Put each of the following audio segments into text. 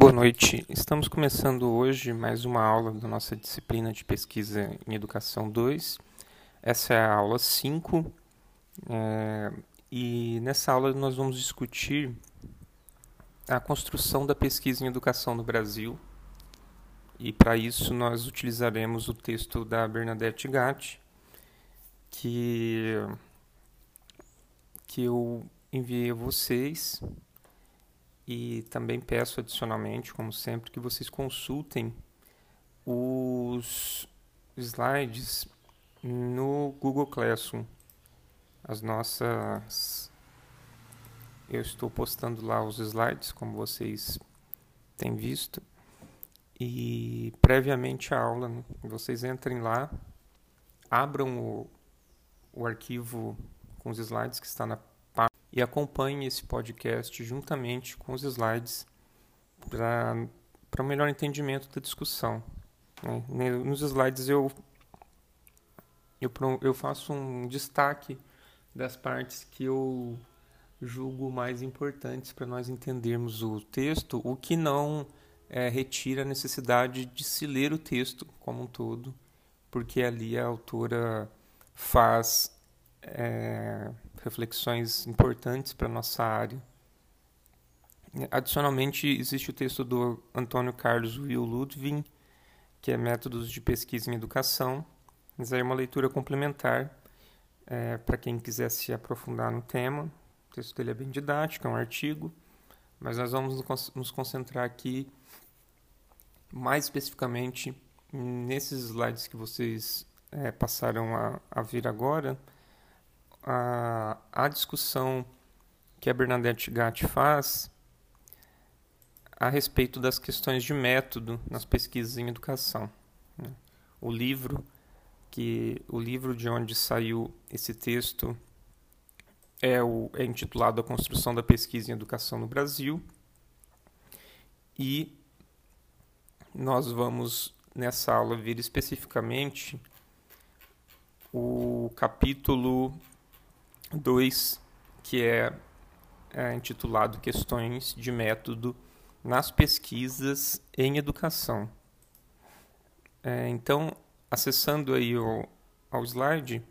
Boa noite. Estamos começando hoje mais uma aula da nossa disciplina de pesquisa em Educação 2. Essa é a aula 5 é, e nessa aula nós vamos discutir a construção da pesquisa em educação no Brasil. E para isso nós utilizaremos o texto da Bernadette Gatti, que, que eu enviei a vocês e também peço adicionalmente, como sempre, que vocês consultem os slides no Google Classroom. As nossas. Eu estou postando lá os slides, como vocês têm visto. E previamente à aula, né, vocês entrem lá, abram o, o arquivo com os slides que está na e acompanhe esse podcast juntamente com os slides para um melhor entendimento da discussão. Né? Nos slides eu, eu, eu faço um destaque das partes que eu julgo mais importantes para nós entendermos o texto, o que não é, retira a necessidade de se ler o texto como um todo, porque ali a autora faz é, reflexões importantes para a nossa área. Adicionalmente, existe o texto do Antônio Carlos Will Ludwig, que é Métodos de Pesquisa em Educação. Mas aí é uma leitura complementar é, para quem quiser se aprofundar no tema. O texto dele é bem didático, é um artigo, mas nós vamos nos concentrar aqui mais especificamente nesses slides que vocês é, passaram a, a ver agora, a, a discussão que a Bernadette Gatti faz a respeito das questões de método nas pesquisas em educação. Né? O livro que o livro de onde saiu esse texto é, o, é intitulado A Construção da Pesquisa em Educação no Brasil e nós vamos nessa aula ver especificamente o capítulo 2, que é, é intitulado Questões de Método nas Pesquisas em Educação. É, então, acessando aí o, ao slide,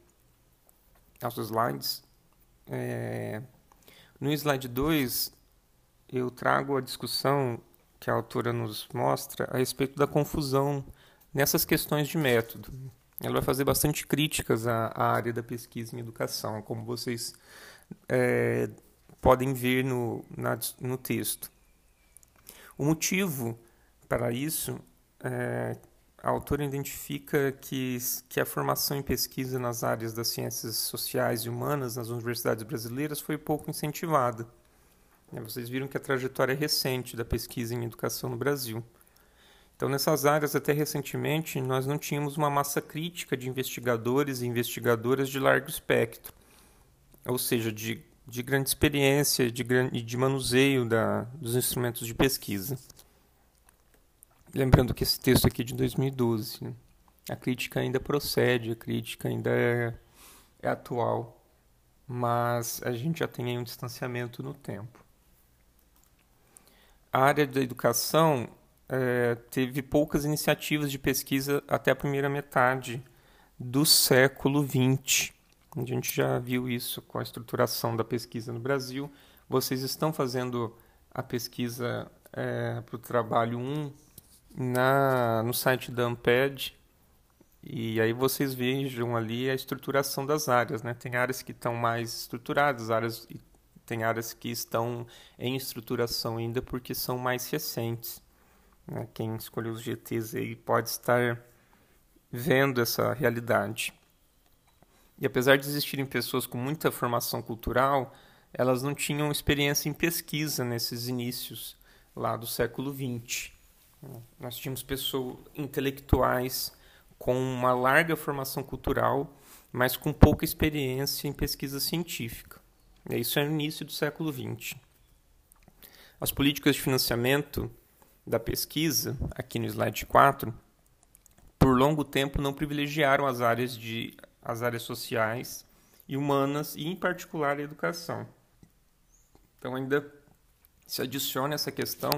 aos slides, é, no slide 2 eu trago a discussão que a autora nos mostra a respeito da confusão nessas questões de método ela vai fazer bastante críticas à, à área da pesquisa em educação, como vocês é, podem ver no, na, no texto. O motivo para isso, é, a autora identifica que, que a formação em pesquisa nas áreas das ciências sociais e humanas nas universidades brasileiras foi pouco incentivada. Vocês viram que a trajetória é recente da pesquisa em educação no Brasil. Então, nessas áreas, até recentemente, nós não tínhamos uma massa crítica de investigadores e investigadoras de largo espectro, ou seja, de, de grande experiência e de, de manuseio da, dos instrumentos de pesquisa. Lembrando que esse texto aqui é de 2012. Né? A crítica ainda procede, a crítica ainda é, é atual, mas a gente já tem aí um distanciamento no tempo. A área da educação é, teve poucas iniciativas de pesquisa até a primeira metade do século XX. A gente já viu isso com a estruturação da pesquisa no Brasil. Vocês estão fazendo a pesquisa é, para o trabalho 1 na, no site da Amped, e aí vocês vejam ali a estruturação das áreas. Né? Tem áreas que estão mais estruturadas, áreas, tem áreas que estão em estruturação ainda porque são mais recentes. Né? Quem escolheu os GTs aí pode estar vendo essa realidade. E apesar de existirem pessoas com muita formação cultural, elas não tinham experiência em pesquisa nesses inícios lá do século XX. Nós tínhamos pessoas intelectuais com uma larga formação cultural, mas com pouca experiência em pesquisa científica. Isso é no início do século XX. As políticas de financiamento da pesquisa, aqui no slide 4, por longo tempo não privilegiaram as áreas, de, as áreas sociais e humanas, e em particular a educação. Então, ainda se adiciona essa questão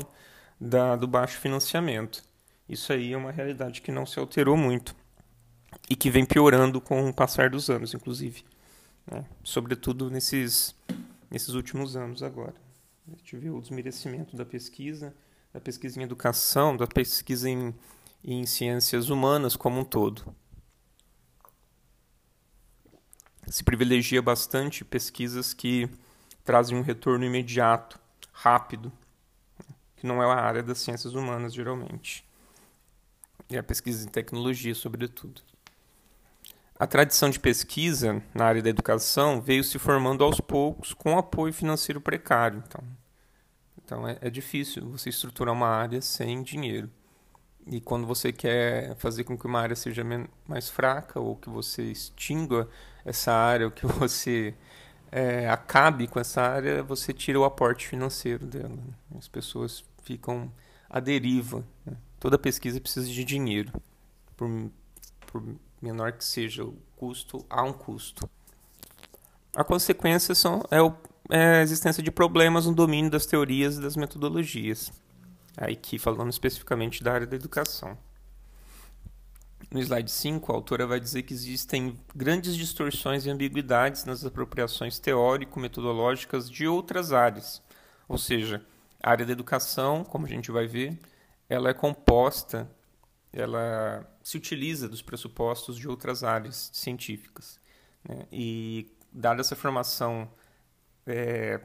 da, do baixo financiamento. Isso aí é uma realidade que não se alterou muito e que vem piorando com o passar dos anos, inclusive. Né? Sobretudo nesses, nesses últimos anos agora. A gente vê o desmerecimento da pesquisa, da pesquisa em educação, da pesquisa em, em ciências humanas como um todo. Se privilegia bastante pesquisas que trazem um retorno imediato, rápido, que não é a área das ciências humanas geralmente. E a pesquisa em tecnologia, sobretudo. A tradição de pesquisa na área da educação veio se formando aos poucos com apoio financeiro precário. Então, então é, é difícil você estruturar uma área sem dinheiro. E quando você quer fazer com que uma área seja mais fraca, ou que você extingua essa área, ou que você é, acabe com essa área, você tira o aporte financeiro dela. As pessoas ficam à deriva. Né? Toda pesquisa precisa de dinheiro, por, por menor que seja o custo, há um custo. A consequência são, é, o, é a existência de problemas no domínio das teorias e das metodologias. Aí aqui falando especificamente da área da educação. No slide 5, a autora vai dizer que existem grandes distorções e ambiguidades nas apropriações teórico-metodológicas de outras áreas. Ou seja, a área da educação, como a gente vai ver, ela é composta, ela se utiliza dos pressupostos de outras áreas científicas. Né? E, dada essa formação é,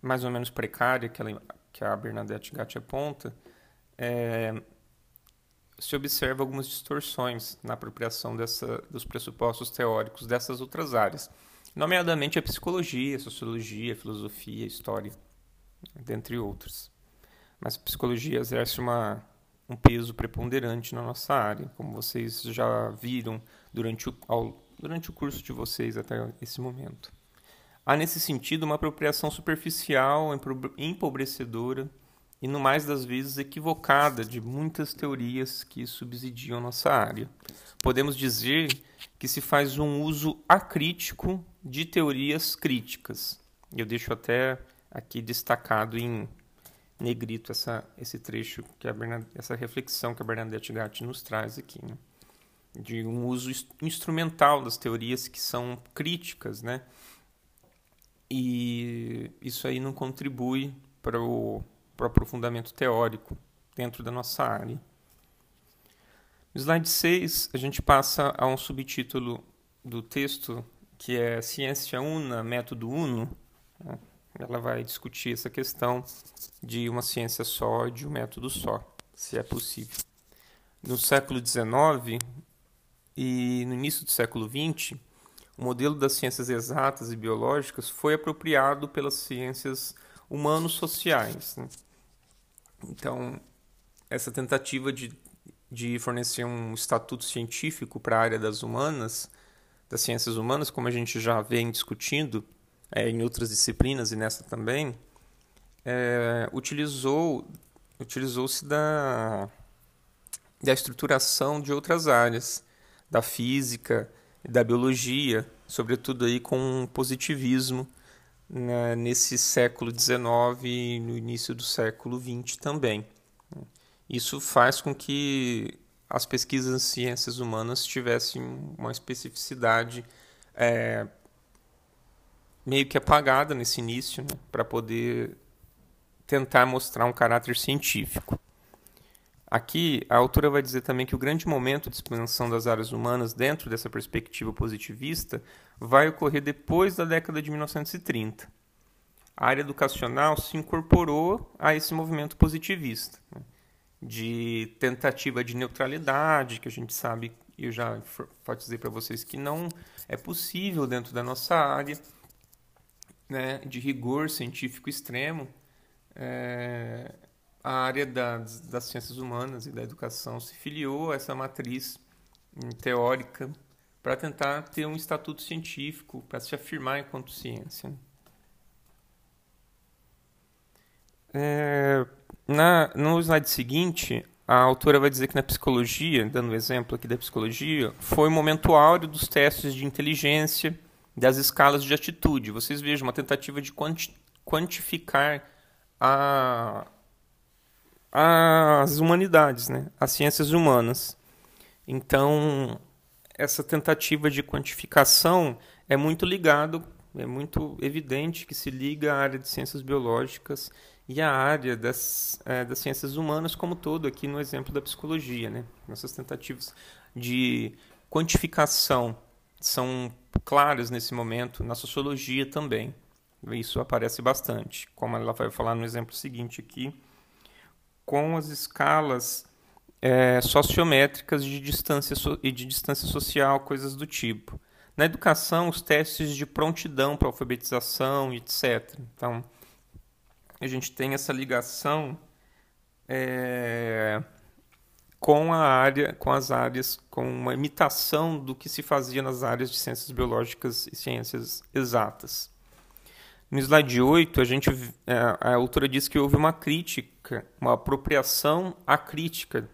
mais ou menos precária que, ela, que a Bernadette Gatti aponta, é, se observa algumas distorções na apropriação dessa, dos pressupostos teóricos dessas outras áreas, nomeadamente a psicologia, a sociologia, a filosofia, a história, dentre outras mas a psicologia exerce uma, um peso preponderante na nossa área, como vocês já viram durante o, ao, durante o curso de vocês até esse momento. Há, nesse sentido, uma apropriação superficial, empobrecedora e, no mais das vezes, equivocada de muitas teorias que subsidiam nossa área. Podemos dizer que se faz um uso acrítico de teorias críticas. Eu deixo até aqui destacado em negrito essa, esse trecho, que a essa reflexão que a Bernadette Gatti nos traz aqui, né? de um uso instrumental das teorias que são críticas, né? E isso aí não contribui para o, para aprofundamento teórico dentro da nossa área. No slide 6, a gente passa a um subtítulo do texto que é Ciência Una, Método Uno. Ela vai discutir essa questão de uma ciência só, de um método só, se é possível. No século XIX e no início do século XX, o modelo das ciências exatas e biológicas foi apropriado pelas ciências humanos-sociais. Né? Então, essa tentativa de, de fornecer um estatuto científico para a área das humanas, das ciências humanas, como a gente já vem discutindo, é, em outras disciplinas e nessa também, é, utilizou utilizou-se da, da estruturação de outras áreas, da física, da biologia, sobretudo aí com positivismo né, nesse século XIX e no início do século XX também. Isso faz com que as pesquisas em ciências humanas tivessem uma especificidade é, meio que apagada nesse início, né, para poder tentar mostrar um caráter científico. Aqui, a autora vai dizer também que o grande momento de expansão das áreas humanas dentro dessa perspectiva positivista vai ocorrer depois da década de 1930. A área educacional se incorporou a esse movimento positivista, né, de tentativa de neutralidade, que a gente sabe, e eu já posso dizer para vocês que não é possível dentro da nossa área, né, de rigor científico extremo, é, a área das, das ciências humanas e da educação se filiou a essa matriz hum, teórica para tentar ter um estatuto científico, para se afirmar enquanto ciência. É, na, no slide seguinte, a autora vai dizer que na psicologia, dando um exemplo aqui da psicologia, foi o momento áureo dos testes de inteligência das escalas de atitude. Vocês vejam uma tentativa de quanti quantificar a, as humanidades, né? as ciências humanas. Então, essa tentativa de quantificação é muito ligado, é muito evidente que se liga à área de ciências biológicas e à área das, é, das ciências humanas como todo, aqui no exemplo da psicologia. Né? Essas tentativas de quantificação são claras nesse momento, na sociologia também. Isso aparece bastante, como ela vai falar no exemplo seguinte aqui, com as escalas é, sociométricas de distância so e de distância social, coisas do tipo. Na educação, os testes de prontidão para alfabetização, etc. Então, a gente tem essa ligação é, com a área, com as áreas, com uma imitação do que se fazia nas áreas de ciências biológicas e ciências exatas. No slide 8, a, gente, é, a autora diz que houve uma crítica, uma apropriação à crítica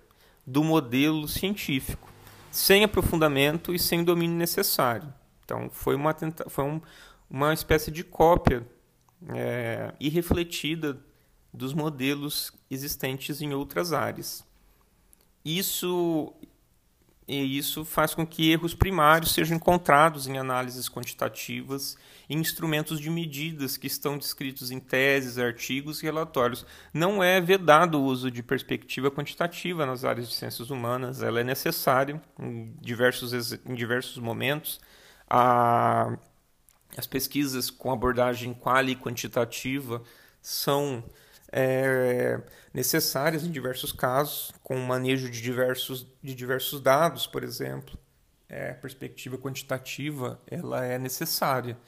do modelo científico, sem aprofundamento e sem domínio necessário. Então, foi uma, foi um, uma espécie de cópia é, irrefletida dos modelos existentes em outras áreas. Isso e isso faz com que erros primários sejam encontrados em análises quantitativas e instrumentos de medidas que estão descritos em teses, artigos e relatórios. Não é vedado o uso de perspectiva quantitativa nas áreas de ciências humanas, ela é necessária em diversos, em diversos momentos. A, as pesquisas com abordagem quali quantitativa são é, necessárias em diversos casos, com o manejo de diversos, de diversos dados, por exemplo. É, a perspectiva quantitativa ela é necessária.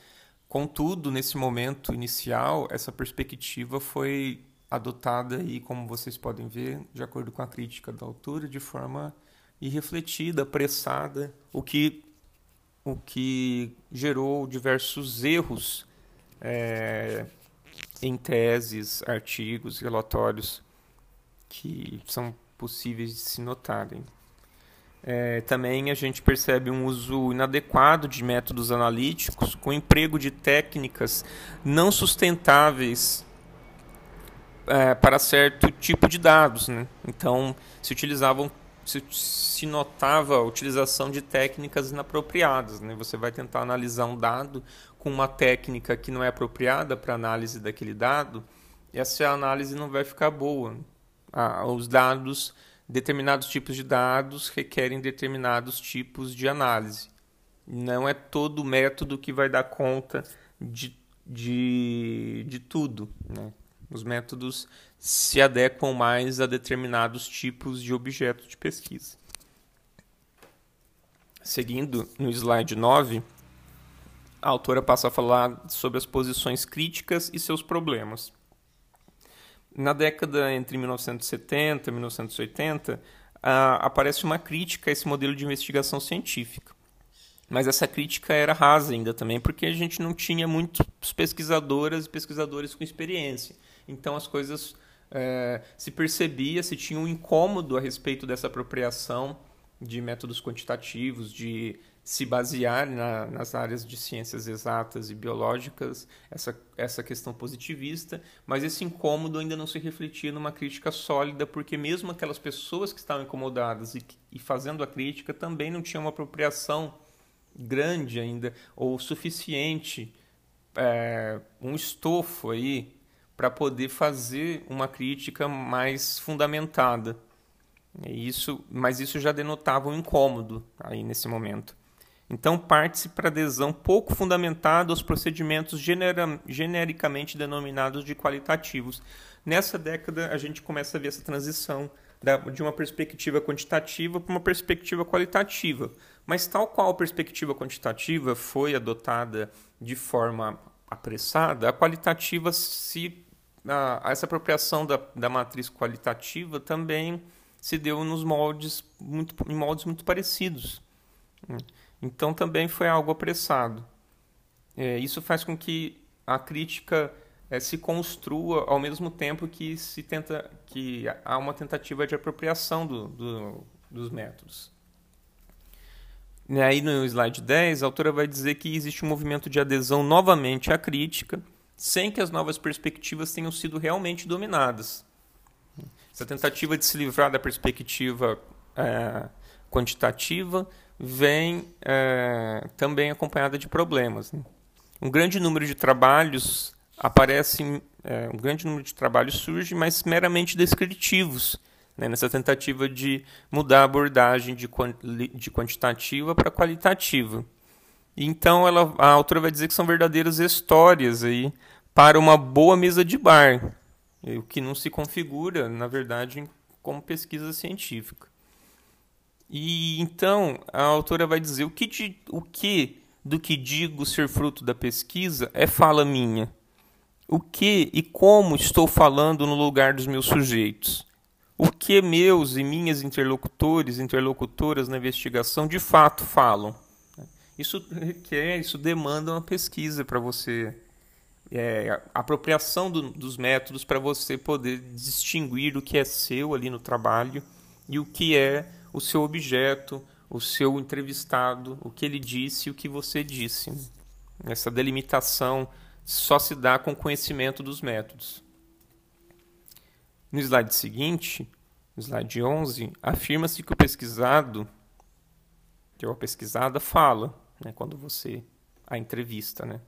Contudo, nesse momento inicial, essa perspectiva foi adotada e, como vocês podem ver, de acordo com a crítica da autora, de forma irrefletida, apressada, o que o que gerou diversos erros é, em teses, artigos, relatórios que são possíveis de se notarem. É, também a gente percebe um uso inadequado de métodos analíticos com emprego de técnicas não sustentáveis é, para certo tipo de dados. Né? Então, se utilizavam se, notava a utilização de técnicas inapropriadas. Né? Você vai tentar analisar um dado com uma técnica que não é apropriada para análise daquele dado, essa análise não vai ficar boa. Ah, os dados, determinados tipos de dados requerem determinados tipos de análise. Não é todo método que vai dar conta de, de, de tudo. Né? Os métodos se adequam mais a determinados tipos de objetos de pesquisa. Seguindo no slide 9, a autora passa a falar sobre as posições críticas e seus problemas. Na década entre 1970 e 1980, aparece uma crítica a esse modelo de investigação científica. Mas essa crítica era rasa ainda também, porque a gente não tinha muitos pesquisadoras e pesquisadores com experiência. Então as coisas é, se percebia, se tinha um incômodo a respeito dessa apropriação de métodos quantitativos, de se basear na, nas áreas de ciências exatas e biológicas, essa, essa questão positivista, mas esse incômodo ainda não se refletia numa crítica sólida, porque mesmo aquelas pessoas que estavam incomodadas e, e fazendo a crítica também não tinham uma apropriação grande ainda, ou suficiente, é, um estofo aí, para poder fazer uma crítica mais fundamentada. Isso, mas isso já denotava um incômodo aí nesse momento. Então, parte-se para adesão pouco fundamentada aos procedimentos genera, genericamente denominados de qualitativos. Nessa década, a gente começa a ver essa transição da, de uma perspectiva quantitativa para uma perspectiva qualitativa. Mas, tal qual a perspectiva quantitativa foi adotada de forma apressada, a qualitativa se. A, essa apropriação da, da matriz qualitativa também se deu nos moldes muito, em moldes muito parecidos. Então também foi algo apressado. É, isso faz com que a crítica é, se construa ao mesmo tempo que se tenta que há uma tentativa de apropriação do, do, dos métodos. E aí no slide 10, a autora vai dizer que existe um movimento de adesão novamente à crítica, sem que as novas perspectivas tenham sido realmente dominadas. Essa tentativa de se livrar da perspectiva é, quantitativa vem é, também acompanhada de problemas. Né? Um grande número de trabalhos aparecem, é, um grande número de trabalhos surge, mas meramente descritivos, né? nessa tentativa de mudar a abordagem de, de quantitativa para qualitativa. Então ela, a autora vai dizer que são verdadeiras histórias aí para uma boa mesa de bar, o que não se configura, na verdade, como pesquisa científica. E então a autora vai dizer o que, de, o que do que digo ser fruto da pesquisa é fala minha. O que e como estou falando no lugar dos meus sujeitos? O que meus e minhas interlocutores, interlocutoras na investigação de fato falam? Isso requer, isso demanda uma pesquisa para você, é, apropriação do, dos métodos para você poder distinguir o que é seu ali no trabalho e o que é o seu objeto, o seu entrevistado, o que ele disse e o que você disse. Essa delimitação só se dá com conhecimento dos métodos. No slide seguinte, slide 11, afirma-se que o pesquisado, que é a pesquisada, fala né, quando você a entrevista, né?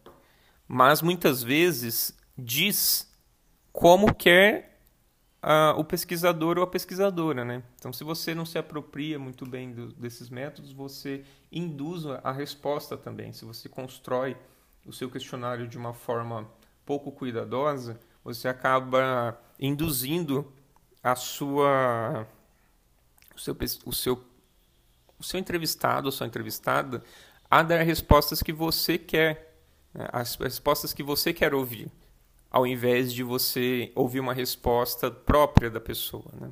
Mas muitas vezes diz como quer uh, o pesquisador ou a pesquisadora, né? Então, se você não se apropria muito bem do, desses métodos, você induz a resposta também. Se você constrói o seu questionário de uma forma pouco cuidadosa, você acaba induzindo a sua o seu, o seu, o seu entrevistado ou sua entrevistada a dar respostas que você quer, né? as respostas que você quer ouvir, ao invés de você ouvir uma resposta própria da pessoa. Né?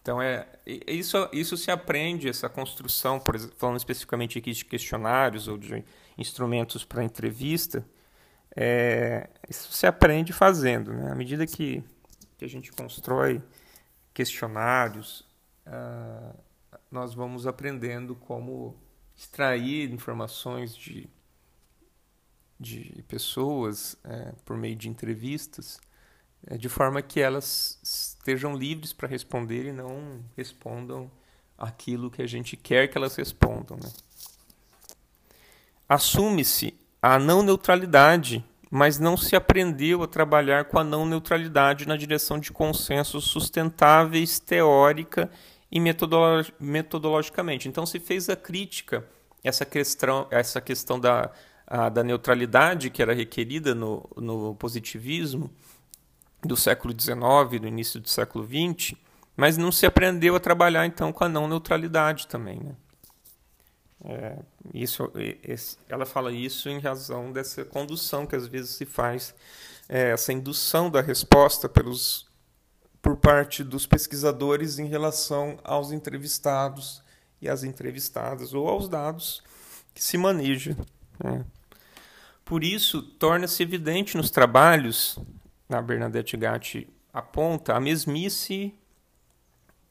Então é isso, isso se aprende essa construção, por exemplo, falando especificamente aqui de questionários ou de instrumentos para entrevista, é, isso se aprende fazendo. Né? À medida que, que a gente constrói questionários, uh, nós vamos aprendendo como extrair informações de, de pessoas é, por meio de entrevistas, é, de forma que elas estejam livres para responder e não respondam aquilo que a gente quer que elas respondam. Né? Assume-se a não neutralidade, mas não se aprendeu a trabalhar com a não neutralidade na direção de consensos sustentáveis, teórica e metodologicamente. Então se fez a crítica essa questão, essa questão da, a, da neutralidade que era requerida no, no positivismo do século XIX, do início do século XX, mas não se aprendeu a trabalhar então com a não neutralidade também. Né? É, isso, esse, ela fala isso em razão dessa condução que às vezes se faz, é, essa indução da resposta pelos por parte dos pesquisadores em relação aos entrevistados e às entrevistadas ou aos dados que se maneja. Né? Por isso, torna-se evidente nos trabalhos, a Bernadette Gatti aponta, a mesmice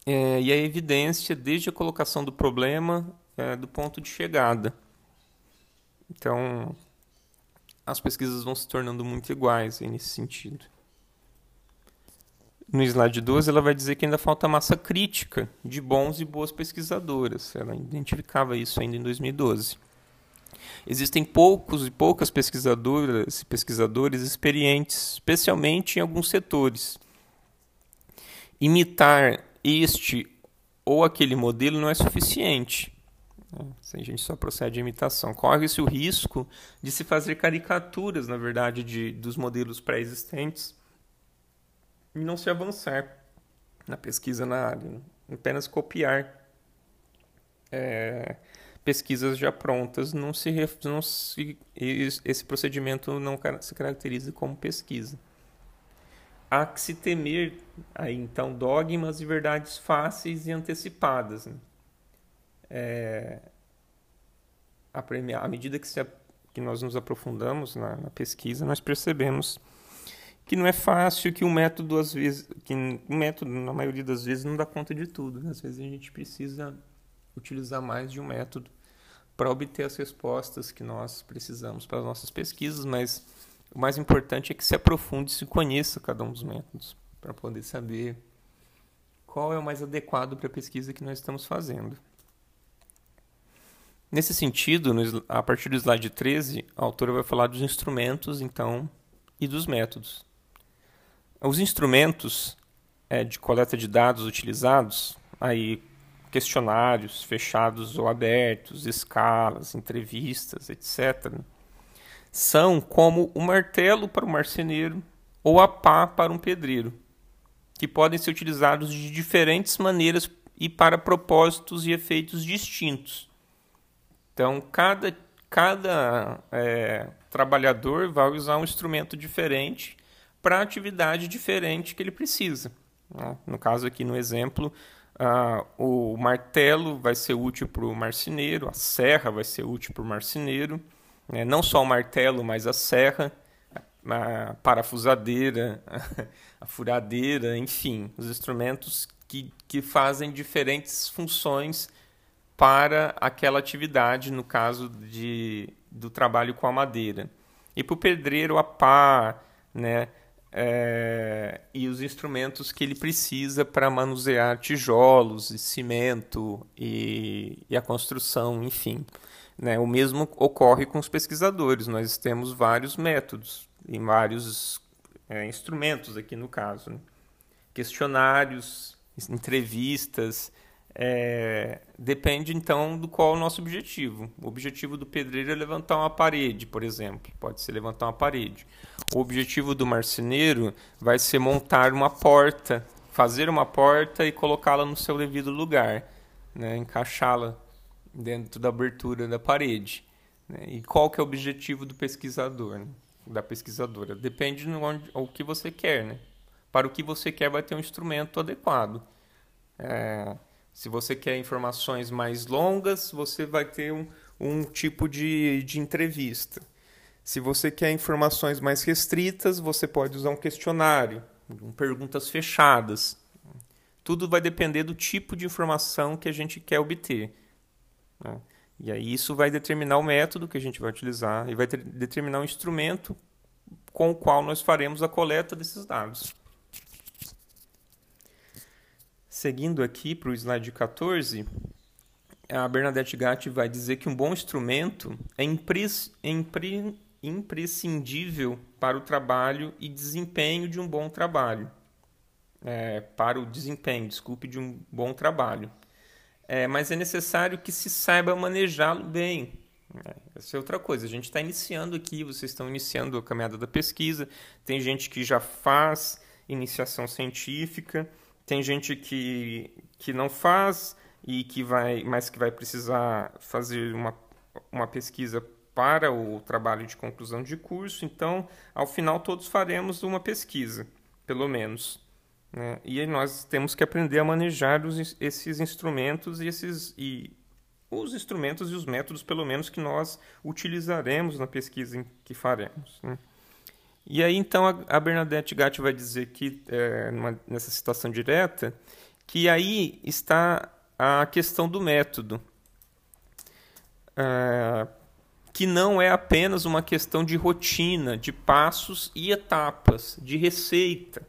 é, e a evidência desde a colocação do problema é, do ponto de chegada. Então, as pesquisas vão se tornando muito iguais nesse sentido. No slide 12, ela vai dizer que ainda falta massa crítica de bons e boas pesquisadoras. Ela identificava isso ainda em 2012. Existem poucos e poucas pesquisadoras e pesquisadores experientes, especialmente em alguns setores. Imitar este ou aquele modelo não é suficiente. Se a gente só procede à imitação, corre-se o risco de se fazer caricaturas, na verdade, de, dos modelos pré-existentes e não se avançar na pesquisa na área, apenas copiar é, pesquisas já prontas, não se, não se, esse procedimento não se caracteriza como pesquisa. Há que se temer aí então dogmas e verdades fáceis e antecipadas. Né? É, à medida que, se, que nós nos aprofundamos na, na pesquisa, nós percebemos que não é fácil, que o método às vezes, que o método na maioria das vezes não dá conta de tudo. Né? Às vezes a gente precisa utilizar mais de um método para obter as respostas que nós precisamos para as nossas pesquisas, mas o mais importante é que se aprofunde e se conheça cada um dos métodos para poder saber qual é o mais adequado para a pesquisa que nós estamos fazendo. Nesse sentido, a partir do slide 13, a autora vai falar dos instrumentos, então, e dos métodos. Os instrumentos é, de coleta de dados utilizados, aí questionários fechados ou abertos, escalas, entrevistas, etc., são como o martelo para o marceneiro ou a pá para um pedreiro, que podem ser utilizados de diferentes maneiras e para propósitos e efeitos distintos. Então, cada, cada é, trabalhador vai usar um instrumento diferente para a atividade diferente que ele precisa. Né? No caso aqui no exemplo, ah, o martelo vai ser útil para o marceneiro, a serra vai ser útil para o marceneiro, né? não só o martelo, mas a serra, a parafusadeira, a furadeira, enfim, os instrumentos que, que fazem diferentes funções para aquela atividade, no caso de, do trabalho com a madeira. E para o pedreiro, a pá, né? É, e os instrumentos que ele precisa para manusear tijolos e cimento e, e a construção, enfim. Né? O mesmo ocorre com os pesquisadores. Nós temos vários métodos e vários é, instrumentos aqui no caso. Né? Questionários, entrevistas, é, depende então do qual é o nosso objetivo. O objetivo do pedreiro é levantar uma parede, por exemplo. Pode ser levantar uma parede. O objetivo do marceneiro vai ser montar uma porta, fazer uma porta e colocá-la no seu devido lugar, né? encaixá-la dentro da abertura da parede. Né? E qual que é o objetivo do pesquisador, né? da pesquisadora? Depende do onde, o que você quer. Né? Para o que você quer, vai ter um instrumento adequado. É, se você quer informações mais longas, você vai ter um, um tipo de, de entrevista. Se você quer informações mais restritas, você pode usar um questionário, perguntas fechadas. Tudo vai depender do tipo de informação que a gente quer obter. Né? E aí isso vai determinar o método que a gente vai utilizar e vai ter, determinar o instrumento com o qual nós faremos a coleta desses dados. Seguindo aqui para o slide 14, a Bernadette Gatti vai dizer que um bom instrumento é impre imprescindível para o trabalho e desempenho de um bom trabalho. É, para o desempenho, desculpe, de um bom trabalho. É, mas é necessário que se saiba manejá-lo bem. É, essa é outra coisa. A gente está iniciando aqui, vocês estão iniciando a caminhada da pesquisa. Tem gente que já faz iniciação científica tem gente que, que não faz e que vai, mas que vai precisar fazer uma, uma pesquisa para o trabalho de conclusão de curso. Então, ao final, todos faremos uma pesquisa, pelo menos. Né? E nós temos que aprender a manejar os, esses instrumentos e esses e os instrumentos e os métodos, pelo menos, que nós utilizaremos na pesquisa que faremos. Né? E aí, então, a, Bernadette Gatti vai dizer que, é, numa, nessa citação direta, que aí está a questão do método, é, que não é apenas uma questão de rotina, de passos e etapas, de receita,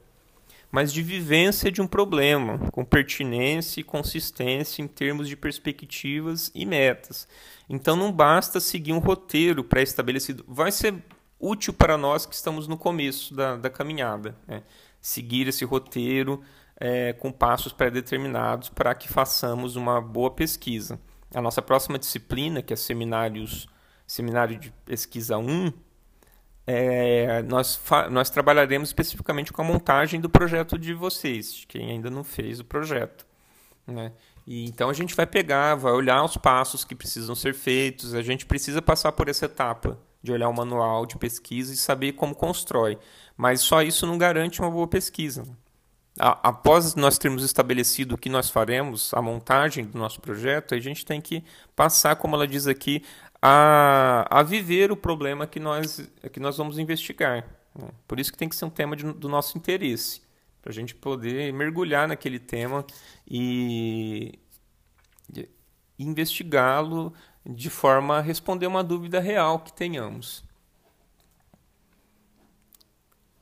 mas de vivência de um problema, com pertinência e consistência em termos de perspectivas e metas. Então não basta seguir um roteiro pré-estabelecido. Vai ser útil para nós que estamos no começo da, da caminhada. Né? Seguir esse roteiro é, com passos pré-determinados para que façamos uma boa pesquisa. A nossa próxima disciplina, que é seminários, seminário de pesquisa 1, é, nós, nós trabalharemos especificamente com a montagem do projeto de vocês, quem ainda não fez o projeto. Né? E, então a gente vai pegar, vai olhar os passos que precisam ser feitos, a gente precisa passar por essa etapa de olhar o manual de pesquisa e saber como constrói. Mas só isso não garante uma boa pesquisa. Após nós termos estabelecido o que nós faremos, a montagem do nosso projeto, a gente tem que passar, como ela diz aqui, a, a viver o problema que nós, que nós vamos investigar. Né? Por isso que tem que ser um tema de, do nosso interesse, para a gente poder mergulhar naquele tema e, e investigá-lo de forma a responder uma dúvida real que tenhamos.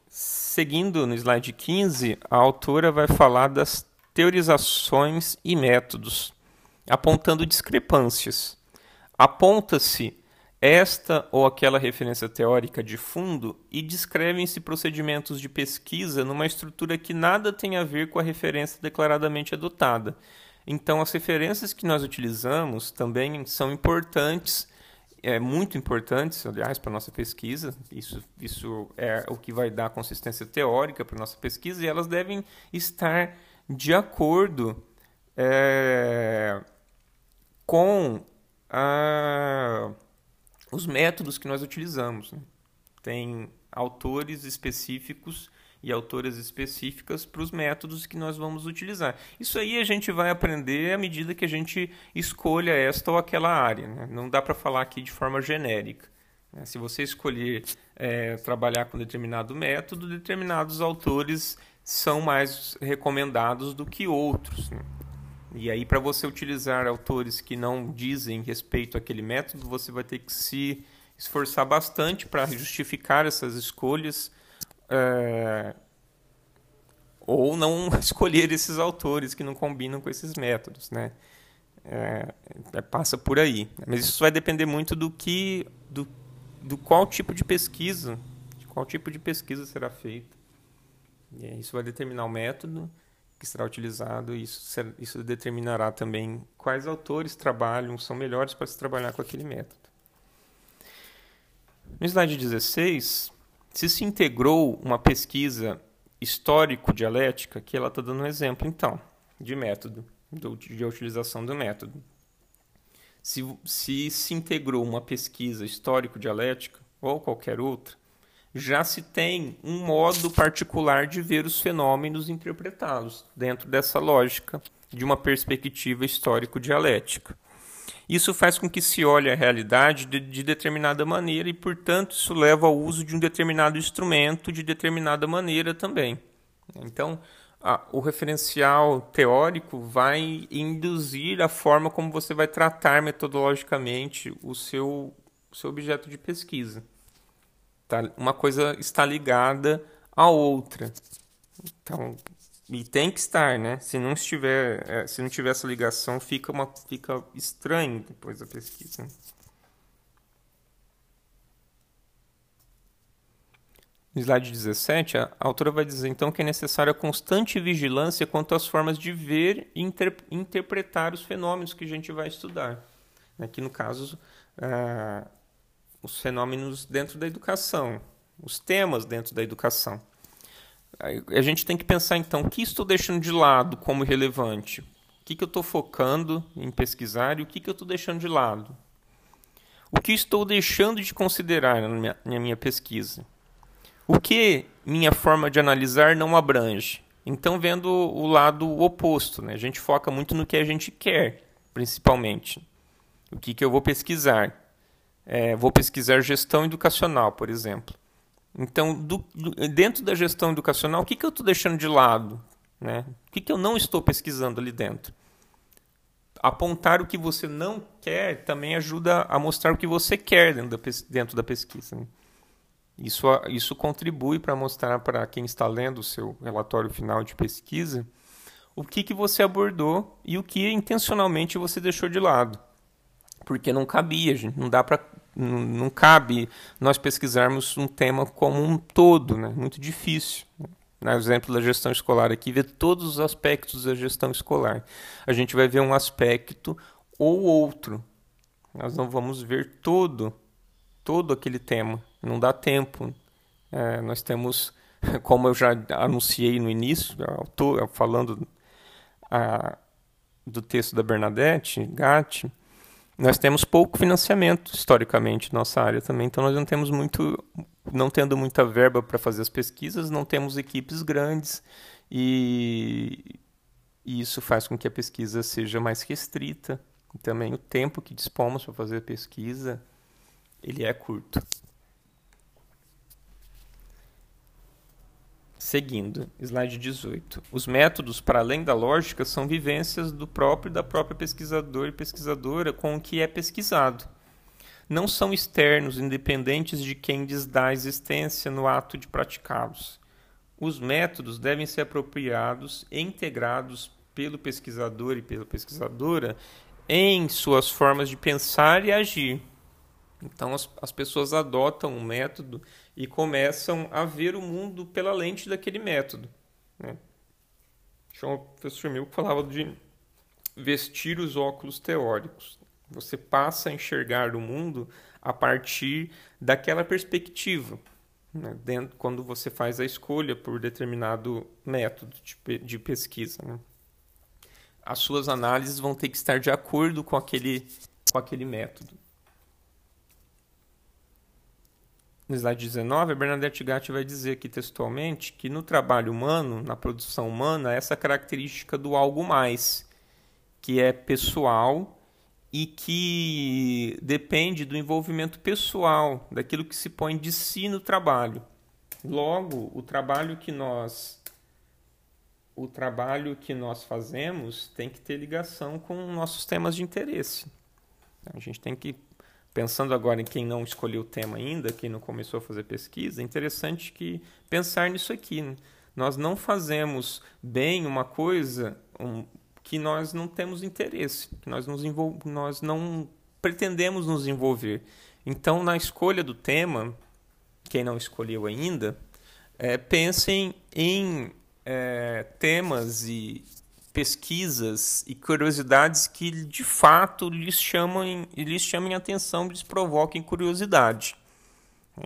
Seguindo no slide 15, a autora vai falar das teorizações e métodos, apontando discrepâncias. Aponta-se esta ou aquela referência teórica de fundo e descrevem-se procedimentos de pesquisa numa estrutura que nada tem a ver com a referência declaradamente adotada. Então, as referências que nós utilizamos também são importantes, é, muito importantes, aliás, para a nossa pesquisa. Isso, isso é o que vai dar consistência teórica para a nossa pesquisa e elas devem estar de acordo é, com a os métodos que nós utilizamos. Né? Tem autores específicos e autoras específicas para os métodos que nós vamos utilizar. Isso aí a gente vai aprender à medida que a gente escolha esta ou aquela área. Né? Não dá para falar aqui de forma genérica. Né? Se você escolher é, trabalhar com determinado método, determinados autores são mais recomendados do que outros. Né? E aí, para você utilizar autores que não dizem respeito àquele método, você vai ter que se esforçar bastante para justificar essas escolhas é... ou não escolher esses autores que não combinam com esses métodos, né? É, é, passa por aí. Mas isso vai depender muito do que, do, do qual tipo de pesquisa, de qual tipo de pesquisa será feita. E isso vai determinar o método que será utilizado e isso, isso determinará também quais autores trabalham, são melhores para se trabalhar com aquele método. No slide 16, se se integrou uma pesquisa histórico-dialética, que ela está dando um exemplo, então, de método, de utilização do método. Se, se se integrou uma pesquisa histórico-dialética, ou qualquer outra, já se tem um modo particular de ver os fenômenos interpretá-los, dentro dessa lógica de uma perspectiva histórico-dialética. Isso faz com que se olhe a realidade de, de, determinada maneira e, portanto, isso leva ao uso de um determinado instrumento de determinada maneira também. Então, a, o referencial teórico vai induzir a forma como você vai tratar metodologicamente o seu, seu objeto de pesquisa. Tá? Uma coisa está ligada à outra. Então, e tem que estar, né? Se não estiver, é, se não tiver essa ligação, fica uma fica estranho depois da pesquisa. No slide 17, a autora vai dizer então que é necessária constante vigilância quanto às formas de ver e inter interpretar os fenômenos que a gente vai estudar. Aqui, no caso, uh, os fenômenos dentro da educação, os temas dentro da educação. A gente tem que pensar então, o que estou deixando de lado como relevante? O que, que eu estou focando em pesquisar e o que, que eu estou deixando de lado? O que estou deixando de considerar na minha, na minha pesquisa? O que minha forma de analisar não abrange? Então, vendo o lado oposto, né? a gente foca muito no que a gente quer, principalmente. O que, que eu vou pesquisar? é, vou pesquisar gestão educacional, por exemplo. Então, do, do, dentro da gestão educacional, o que, que eu estou deixando de lado? Né? O que, que eu não estou pesquisando ali dentro? Apontar o que você não quer também ajuda a mostrar o que você quer dentro da, dentro da pesquisa. Né? Isso, isso contribui para mostrar para quem está lendo o seu relatório final de pesquisa o que, que você abordou e o que intencionalmente você deixou de lado. Porque não cabia, gente. Não dá para não cabe nós pesquisarmos um tema como um todo, né? muito difícil. No exemplo da gestão escolar aqui, ver todos os aspectos da gestão escolar. A gente vai ver um aspecto ou outro. Nós não vamos ver todo, todo aquele tema. Não dá tempo. É, nós temos, como eu já anunciei no início, falando a, do texto da Bernadette Gatti, nós temos pouco financiamento historicamente nossa área também, então nós não temos muito, não tendo muita verba para fazer as pesquisas, não temos equipes grandes e, e isso faz com que a pesquisa seja mais restrita. E também o tempo que dispomos para fazer a pesquisa ele é curto. Seguindo, slide 18. Os métodos, para além da lógica, são vivências do próprio da própria pesquisador e pesquisadora com o que é pesquisado. Não são externos, independentes de quem lhes dá a existência no ato de praticá-los. Os métodos devem ser apropriados e integrados pelo pesquisador e pela pesquisadora em suas formas de pensar e agir. Então as, as pessoas adotam um método e começam a ver o mundo pela lente daquele método. Né? Então, o professor Milk falava de vestir os óculos teóricos. Você passa a enxergar o mundo a partir daquela perspectiva, né? Dentro, quando você faz a escolha por determinado método de, de pesquisa. Né? As suas análises vão ter que estar de acordo com aquele, com aquele método. No slide 19, a Bernadette Gatti vai dizer aqui textualmente que no trabalho humano, na produção humana, essa característica do algo mais, que é pessoal e que depende do envolvimento pessoal, daquilo que se põe de si no trabalho. Logo, o trabalho que nós o trabalho que nós fazemos tem que ter ligação com nossos temas de interesse. A gente tem que pensando agora em quem não escolheu o tema ainda, quem não começou a fazer pesquisa, é interessante que pensar nisso aqui. Né? Nós não fazemos bem uma coisa um, que nós não temos interesse, que nós, nos envol nós não pretendemos nos envolver. Então, na escolha do tema, quem não escolheu ainda, é, pensem em é, temas e pesquisas e curiosidades que de fato lhes chamem, lhes chamem atenção, lhes provoquem curiosidade.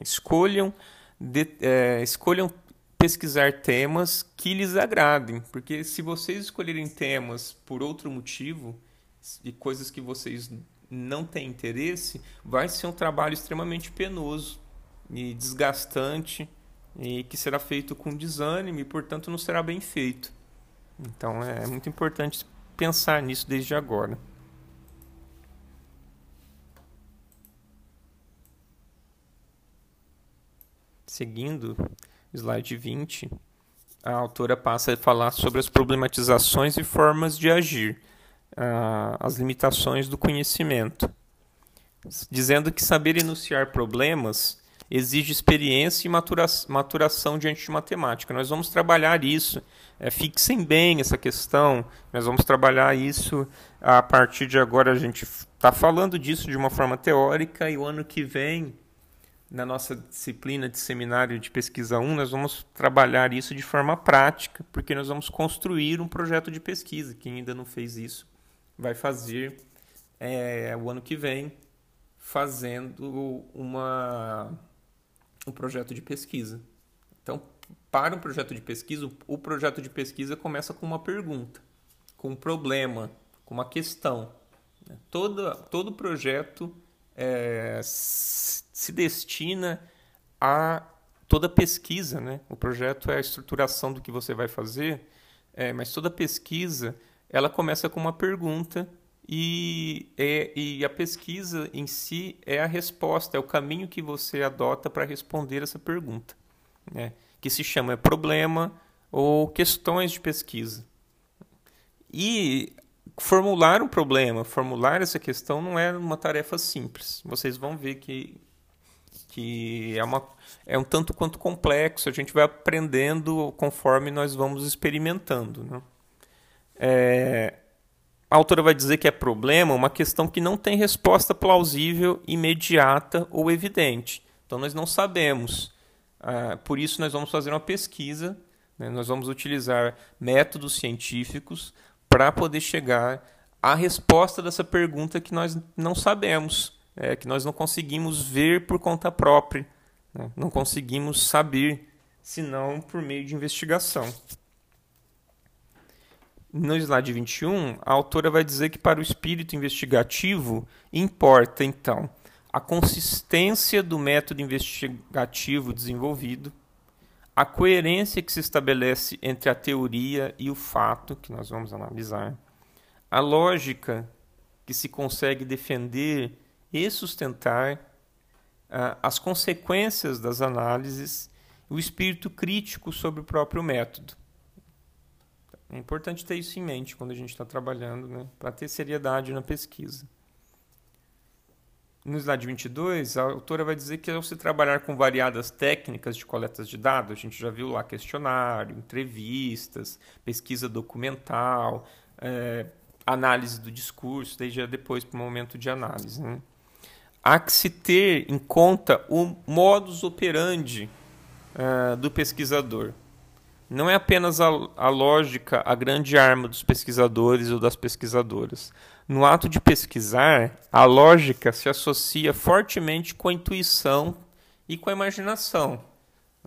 Escolham, de, é, escolham pesquisar temas que lhes agradem, porque se vocês escolherem temas por outro motivo e coisas que vocês não têm interesse, vai ser um trabalho extremamente penoso e desgastante e que será feito com desânimo e, portanto, não será bem feito. Então é muito importante pensar nisso desde agora. Seguindo, slide 20, a autora passa a falar sobre as problematizações e formas de agir, as limitações do conhecimento, dizendo que saber enunciar problemas exige experiência e matura maturação diante de matemática. Nós vamos trabalhar isso, é, fixem bem essa questão, nós vamos trabalhar isso a partir de agora. A gente está falando disso de uma forma teórica e o ano que vem, na nossa disciplina de seminário de pesquisa 1, nós vamos trabalhar isso de forma prática, porque nós vamos construir um projeto de pesquisa. Quem ainda não fez isso vai fazer é, o ano que vem, fazendo uma um projeto de pesquisa. Então, para um projeto de pesquisa, o projeto de pesquisa começa com uma pergunta, com um problema, com uma questão. Todo, todo projeto é, se destina a toda pesquisa, né? O projeto é a estruturação do que você vai fazer, é, mas toda pesquisa ela começa com uma pergunta e, é, e a pesquisa em si é a resposta, é o caminho que você adota para responder essa pergunta, né? que se chama problema ou questões de pesquisa. E formular um problema, formular essa questão não é uma tarefa simples. Vocês vão ver que, que é, uma, é um tanto quanto complexo, a gente vai aprendendo conforme nós vamos experimentando. Né? É, a autora vai dizer que é problema uma questão que não tem resposta plausível, imediata ou evidente. Então nós não sabemos. Ah, por isso nós vamos fazer uma pesquisa, né? nós vamos utilizar métodos científicos para poder chegar à resposta dessa pergunta que nós não sabemos, é, que nós não conseguimos ver por conta própria, né? não conseguimos saber, senão por meio de investigação. No slide 21, a autora vai dizer que para o espírito investigativo importa, então, a consistência do método investigativo desenvolvido, a coerência que se estabelece entre a teoria e o fato, que nós vamos analisar, a lógica que se consegue defender e sustentar, uh, as consequências das análises, o espírito crítico sobre o próprio método. É importante ter isso em mente quando a gente está trabalhando, né? para ter seriedade na pesquisa. no slide 22, a autora vai dizer que ao se trabalhar com variadas técnicas de coletas de dados, a gente já viu lá questionário, entrevistas, pesquisa documental, é, análise do discurso, já depois para o momento de análise. Né? Há que se ter em conta o modus operandi uh, do pesquisador. Não é apenas a, a lógica a grande arma dos pesquisadores ou das pesquisadoras no ato de pesquisar, a lógica se associa fortemente com a intuição e com a imaginação.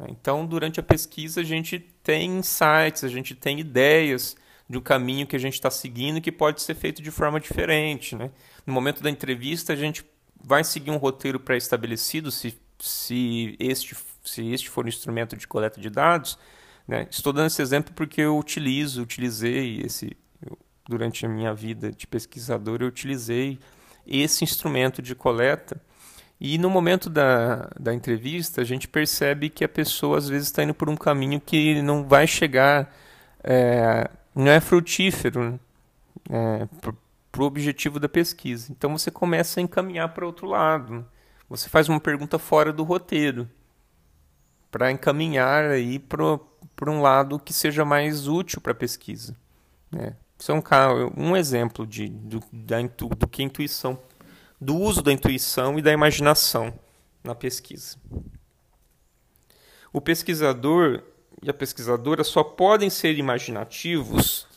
Então, durante a pesquisa, a gente tem insights, a gente tem ideias de um caminho que a gente está seguindo que pode ser feito de forma diferente. Né? No momento da entrevista, a gente vai seguir um roteiro pré-estabelecido, se, se, este, se este for um instrumento de coleta de dados. Né? Estou dando esse exemplo porque eu utilizo, utilizei esse, durante a minha vida de pesquisador, eu utilizei esse instrumento de coleta. E no momento da, da entrevista, a gente percebe que a pessoa às vezes está indo por um caminho que não vai chegar, é, não é frutífero é, para o objetivo da pesquisa. Então você começa a encaminhar para outro lado. Você faz uma pergunta fora do roteiro para encaminhar aí para um lado que seja mais útil para a pesquisa. Né? Isso é um, um exemplo de, do, da, do que intuição, do uso da intuição e da imaginação na pesquisa. O pesquisador e a pesquisadora só podem ser imaginativos,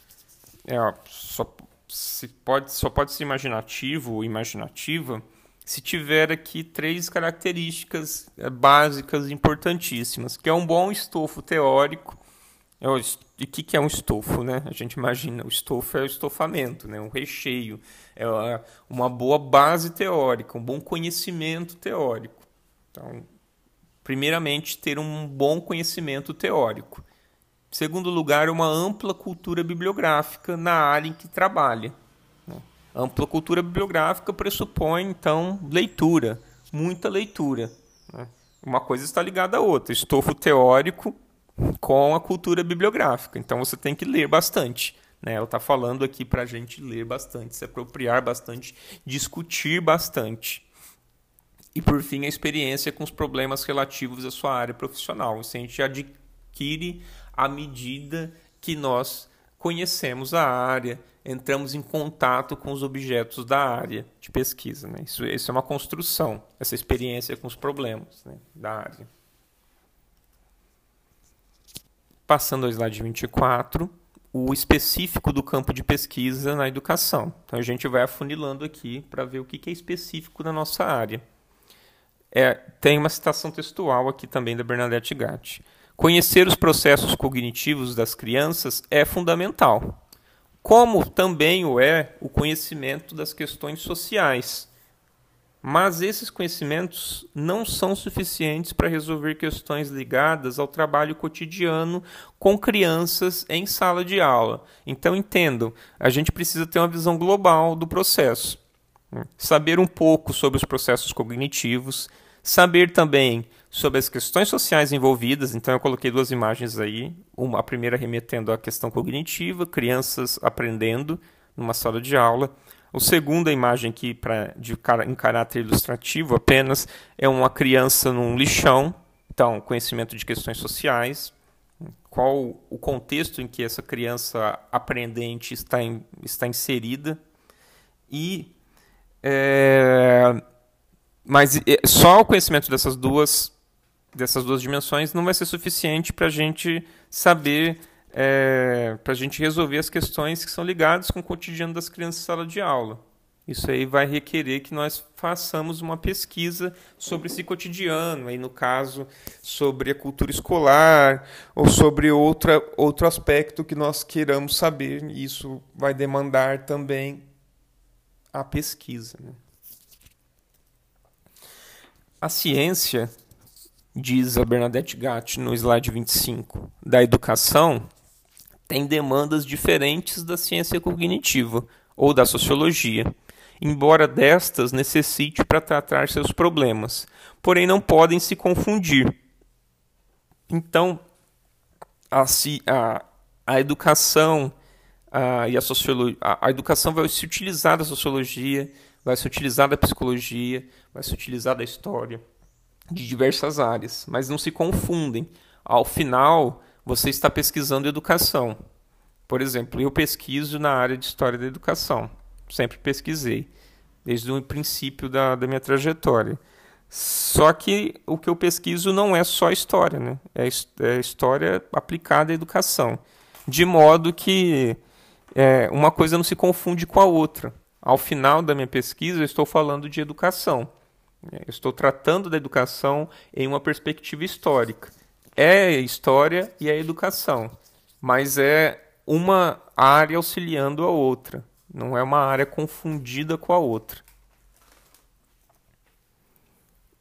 é, só, se pode, só pode ser imaginativo ou imaginativa se tiver aqui três características é, básicas importantíssimas, que é um bom estofo teórico, é e o que, que é um estofo, né? A gente imagina, o estofo é o estofamento, né? um recheio, é uma boa base teórica, um bom conhecimento teórico. Então, primeiramente, ter um bom conhecimento teórico. Segundo lugar, uma ampla cultura bibliográfica na área em que trabalha. Ampla cultura bibliográfica pressupõe, então, leitura, muita leitura. Né? Uma coisa está ligada à outra. Estofo teórico com a cultura bibliográfica. Então você tem que ler bastante. Né? Ela está falando aqui para a gente ler bastante, se apropriar bastante, discutir bastante. E por fim, a experiência com os problemas relativos à sua área profissional. Isso a gente adquire à medida que nós conhecemos a área, entramos em contato com os objetos da área de pesquisa. Né? Isso, isso é uma construção, essa experiência com os problemas né, da área. Passando ao slide 24, o específico do campo de pesquisa na educação. Então a gente vai afunilando aqui para ver o que é específico da nossa área. É, tem uma citação textual aqui também da Bernadette Gatti. Conhecer os processos cognitivos das crianças é fundamental, como também o é o conhecimento das questões sociais mas esses conhecimentos não são suficientes para resolver questões ligadas ao trabalho cotidiano com crianças em sala de aula. Então entendam, a gente precisa ter uma visão global do processo. Saber um pouco sobre os processos cognitivos, saber também sobre as questões sociais envolvidas. Então eu coloquei duas imagens aí, uma a primeira remetendo à questão cognitiva, crianças aprendendo numa sala de aula. O segunda imagem aqui, pra, de, em caráter ilustrativo apenas, é uma criança num lixão, então, conhecimento de questões sociais, qual o contexto em que essa criança aprendente está, está inserida, e é, mas só o conhecimento dessas duas dessas duas dimensões não vai ser suficiente para a gente saber é, para a gente resolver as questões que são ligadas com o cotidiano das crianças em sala de aula. Isso aí vai requerer que nós façamos uma pesquisa sobre esse cotidiano, aí no caso sobre a cultura escolar ou sobre outra, outro aspecto que nós queiramos saber. Isso vai demandar também a pesquisa. Né? A ciência, diz a Bernadette Gatti no slide 25, da educação tem demandas diferentes da ciência cognitiva ou da sociologia, embora destas necessite para tratar seus problemas, porém não podem se confundir. Então, a, a, a educação, a, e a sociologia, a, a educação vai se utilizar da sociologia, vai se utilizar da psicologia, vai se utilizar da história, de diversas áreas, mas não se confundem. Ao final, você está pesquisando educação. Por exemplo, eu pesquiso na área de história da educação, sempre pesquisei, desde o princípio da, da minha trajetória. Só que o que eu pesquiso não é só história, né? é, é história aplicada à educação. De modo que é, uma coisa não se confunde com a outra. Ao final da minha pesquisa, eu estou falando de educação. Eu estou tratando da educação em uma perspectiva histórica. É história e é educação, mas é uma área auxiliando a outra. Não é uma área confundida com a outra.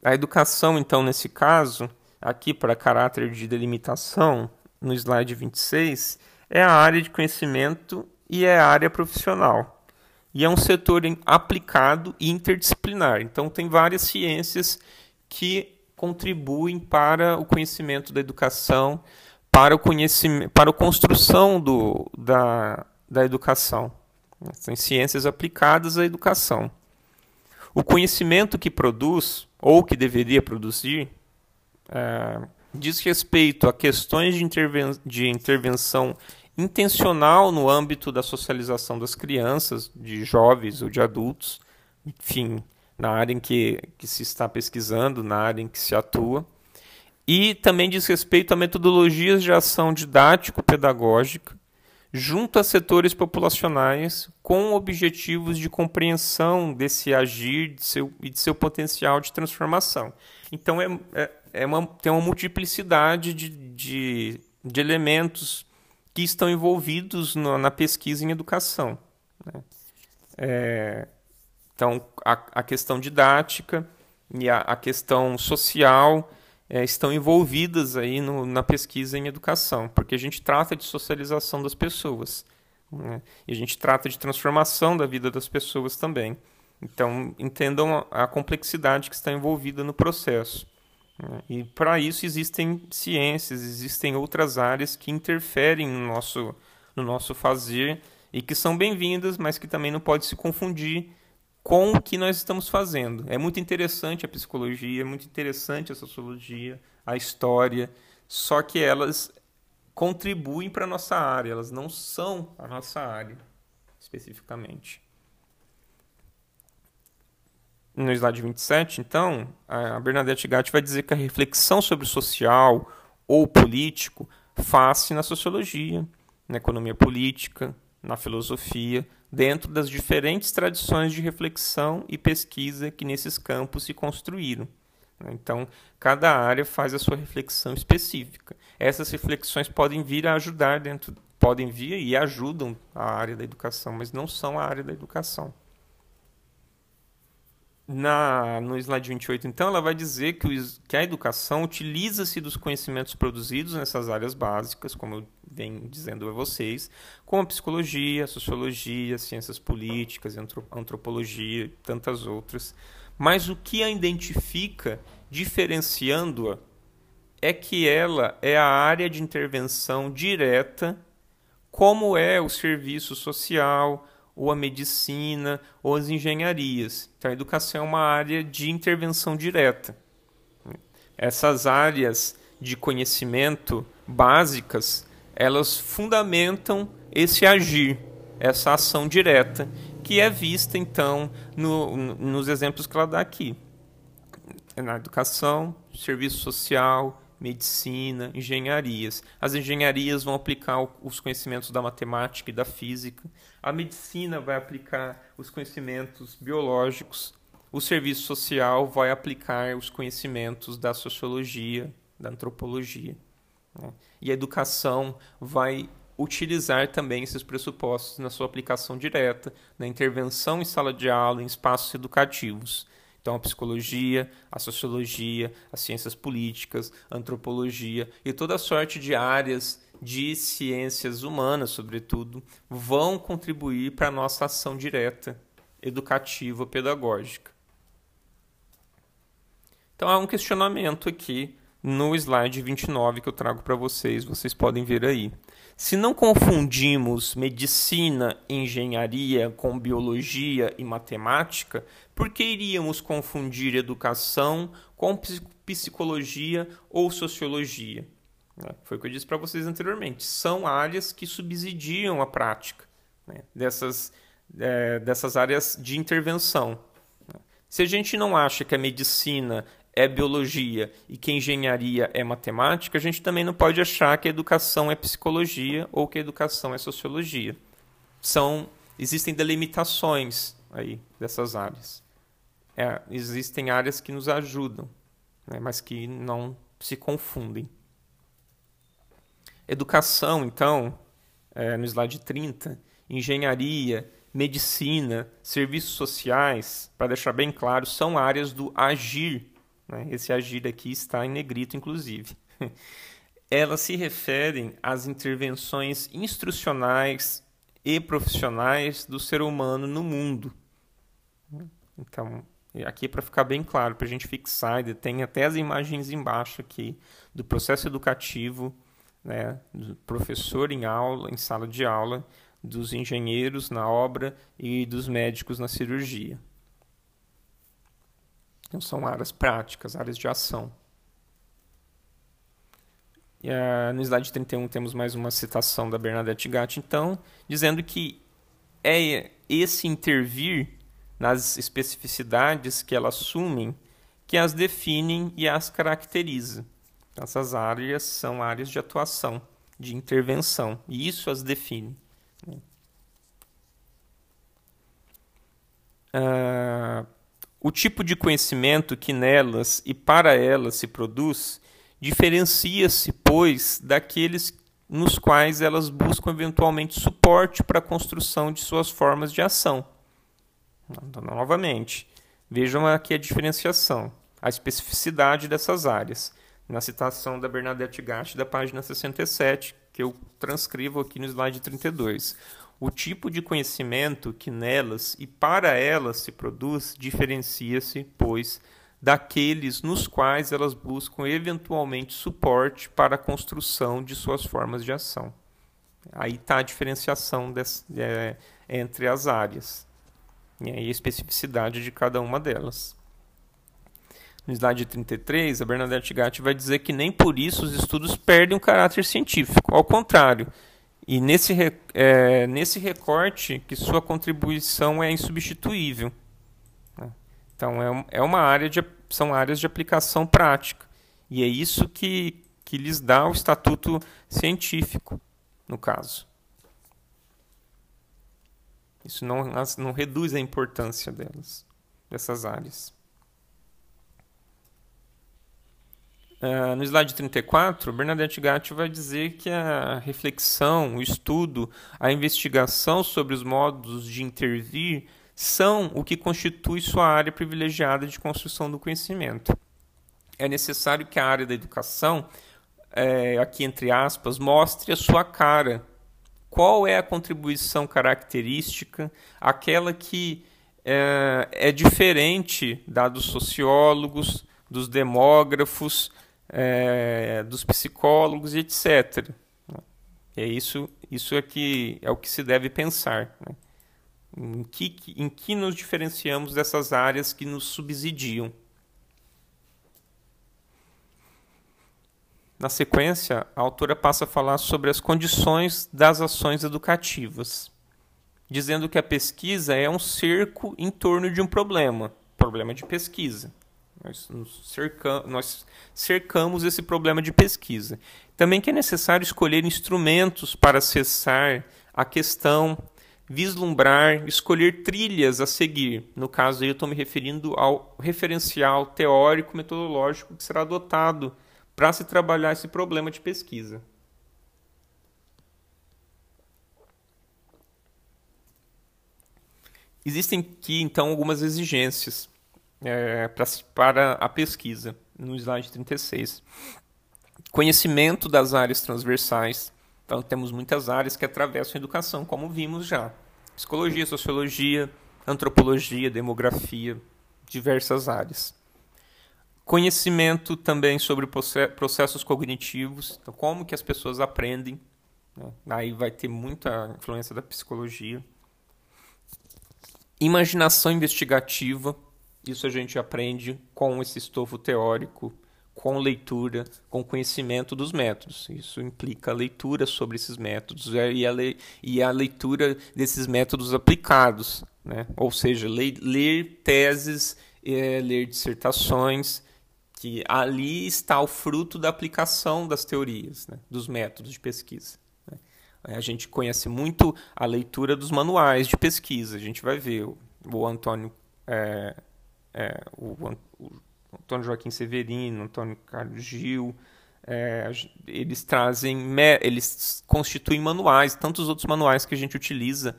A educação, então, nesse caso, aqui para caráter de delimitação, no slide 26, é a área de conhecimento e é a área profissional. E é um setor aplicado e interdisciplinar. Então, tem várias ciências que contribuem para o conhecimento da educação, para o conhecimento, para a construção do, da, da educação. São ciências aplicadas à educação. O conhecimento que produz, ou que deveria produzir, é, diz respeito a questões de, interven de intervenção intencional no âmbito da socialização das crianças, de jovens ou de adultos, enfim, na área em que, que se está pesquisando, na área em que se atua. E também diz respeito a metodologias de ação didático-pedagógica junto a setores populacionais com objetivos de compreensão desse agir de seu, e de seu potencial de transformação. Então, é, é, é uma, tem uma multiplicidade de, de, de elementos que estão envolvidos no, na pesquisa em educação. Né? É, então, a, a, questão didática e a, a questão social é, estão envolvidas aí no, na pesquisa em educação, porque a gente trata de socialização das pessoas né? e a gente trata de transformação da vida das pessoas também. Então, entendam a, a complexidade que está envolvida no processo. E para isso existem ciências, existem outras áreas que interferem no nosso, no nosso fazer e que são bem-vindas, mas que também não pode se confundir com o que nós estamos fazendo. É muito interessante a psicologia, é muito interessante a sociologia, a história, só que elas contribuem para a nossa área, elas não são a nossa área especificamente. No slide 27, então, a Bernadette Gatti vai dizer que a reflexão sobre o social ou político faz-se na sociologia, na economia política, na filosofia, dentro das diferentes tradições de reflexão e pesquisa que nesses campos se construíram. Então, cada área faz a sua reflexão específica. Essas reflexões podem vir a ajudar dentro, podem vir e ajudam a área da educação, mas não são a área da educação. Na, no slide 28, então, ela vai dizer que, o, que a educação utiliza-se dos conhecimentos produzidos nessas áreas básicas, como eu venho dizendo a vocês, como a psicologia, a sociologia, ciências políticas, antropologia e tantas outras. Mas o que a identifica, diferenciando-a, é que ela é a área de intervenção direta, como é o serviço social, ou a medicina, ou as engenharias. Então, a educação é uma área de intervenção direta. Essas áreas de conhecimento básicas, elas fundamentam esse agir, essa ação direta, que é vista, então, no, nos exemplos que ela dá aqui. Na educação, serviço social, medicina, engenharias. As engenharias vão aplicar os conhecimentos da matemática e da física. A medicina vai aplicar os conhecimentos biológicos. O serviço social vai aplicar os conhecimentos da sociologia, da antropologia. Né? E a educação vai utilizar também esses pressupostos na sua aplicação direta, na intervenção em sala de aula, em espaços educativos. Então, a psicologia, a sociologia, as ciências políticas, a antropologia e toda sorte de áreas de ciências humanas, sobretudo, vão contribuir para a nossa ação direta, educativa, pedagógica. Então, há um questionamento aqui no slide 29 que eu trago para vocês, vocês podem ver aí. Se não confundimos medicina, engenharia com biologia e matemática, por que iríamos confundir educação com psicologia ou sociologia? É, foi o que eu disse para vocês anteriormente. São áreas que subsidiam a prática né, dessas, é, dessas áreas de intervenção. Se a gente não acha que a medicina é biologia e que engenharia é matemática, a gente também não pode achar que a educação é psicologia ou que a educação é sociologia. São existem delimitações aí dessas áreas. É, existem áreas que nos ajudam, né, mas que não se confundem. Educação, então, é, no slide 30, engenharia, medicina, serviços sociais, para deixar bem claro, são áreas do agir né? Esse agir aqui está em negrito, inclusive. Elas se referem às intervenções instrucionais e profissionais do ser humano no mundo. Então, aqui para ficar bem claro, para a gente fixar, tem até as imagens embaixo aqui do processo educativo, né, do professor em aula, em sala de aula, dos engenheiros na obra e dos médicos na cirurgia. Então, são áreas práticas, áreas de ação. E, uh, no slide 31 temos mais uma citação da Bernadette Gatti, então, dizendo que é esse intervir nas especificidades que elas assumem que as definem e as caracteriza. Essas áreas são áreas de atuação, de intervenção, e isso as define. Uh, o tipo de conhecimento que nelas e para elas se produz diferencia-se, pois, daqueles nos quais elas buscam eventualmente suporte para a construção de suas formas de ação. Então, novamente, vejam aqui a diferenciação, a especificidade dessas áreas. Na citação da Bernadette Gatti, da página 67, que eu transcrevo aqui no slide 32. O tipo de conhecimento que nelas e para elas se produz diferencia-se, pois, daqueles nos quais elas buscam eventualmente suporte para a construção de suas formas de ação. Aí está a diferenciação desse, é, entre as áreas e a especificidade de cada uma delas. No slide 33, a Bernadette Gatti vai dizer que nem por isso os estudos perdem o caráter científico. Ao contrário, e nesse, é, nesse recorte que sua contribuição é insubstituível. Né? Então é, é uma área de, são áreas de aplicação prática. E é isso que, que lhes dá o estatuto científico, no caso. Isso não, não reduz a importância delas, dessas áreas. Uh, no slide 34, Bernadette Gatti vai dizer que a reflexão, o estudo, a investigação sobre os modos de intervir são o que constitui sua área privilegiada de construção do conhecimento. É necessário que a área da educação, é, aqui entre aspas, mostre a sua cara. Qual é a contribuição característica, aquela que é, é diferente da dos sociólogos, dos demógrafos, é, dos psicólogos e etc. É isso, isso é, que, é o que se deve pensar. Né? Em, que, em que nos diferenciamos dessas áreas que nos subsidiam? Na sequência, a autora passa a falar sobre as condições das ações educativas, dizendo que a pesquisa é um cerco em torno de um problema, problema de pesquisa. Nós, cercamos, nós cercamos esse problema de pesquisa. Também que é necessário escolher instrumentos para acessar a questão, vislumbrar, escolher trilhas a seguir. No caso, eu estou me referindo ao referencial teórico metodológico que será adotado para se trabalhar esse problema de pesquisa. Existem aqui, então, algumas exigências é, pra, para a pesquisa, no slide 36. Conhecimento das áreas transversais. Então, temos muitas áreas que atravessam a educação, como vimos já: psicologia, sociologia, antropologia, demografia, diversas áreas. Conhecimento também sobre processos cognitivos, então como que as pessoas aprendem. Né? Aí vai ter muita influência da psicologia. Imaginação investigativa, isso a gente aprende com esse estofo teórico, com leitura, com conhecimento dos métodos. Isso implica a leitura sobre esses métodos é, e a, le e a leitura desses métodos aplicados. Né? Ou seja, le ler teses, é, ler dissertações, que ali está o fruto da aplicação das teorias, né? dos métodos de pesquisa. Né? A gente conhece muito a leitura dos manuais de pesquisa. A gente vai ver o, o Antônio é, é, o, o, Antônio Joaquim Severino, Antônio Carlos Gil, é, eles trazem, eles constituem manuais, tantos outros manuais que a gente utiliza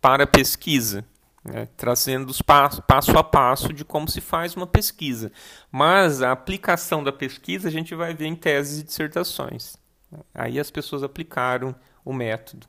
para pesquisa, né, trazendo os passo, passo a passo de como se faz uma pesquisa. Mas a aplicação da pesquisa a gente vai ver em teses e dissertações. Aí as pessoas aplicaram o método.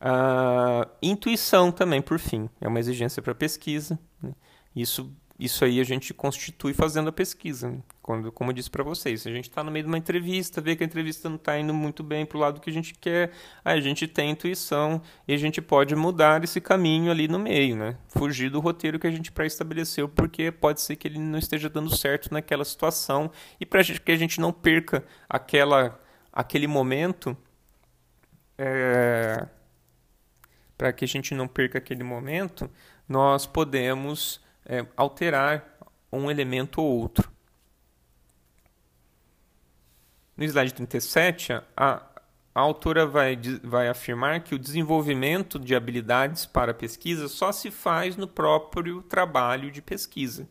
Uh, intuição também, por fim, é uma exigência para pesquisa. Né? Isso, isso aí a gente constitui fazendo a pesquisa. Quando, como eu disse para vocês, se a gente está no meio de uma entrevista, vê que a entrevista não está indo muito bem para o lado que a gente quer, aí a gente tem intuição e a gente pode mudar esse caminho ali no meio, né? Fugir do roteiro que a gente pré-estabeleceu, porque pode ser que ele não esteja dando certo naquela situação e para que a gente não perca aquela, aquele momento. É, para que a gente não perca aquele momento, nós podemos é, alterar um elemento ou outro. No slide 37, a, a autora vai, vai afirmar que o desenvolvimento de habilidades para pesquisa só se faz no próprio trabalho de pesquisa.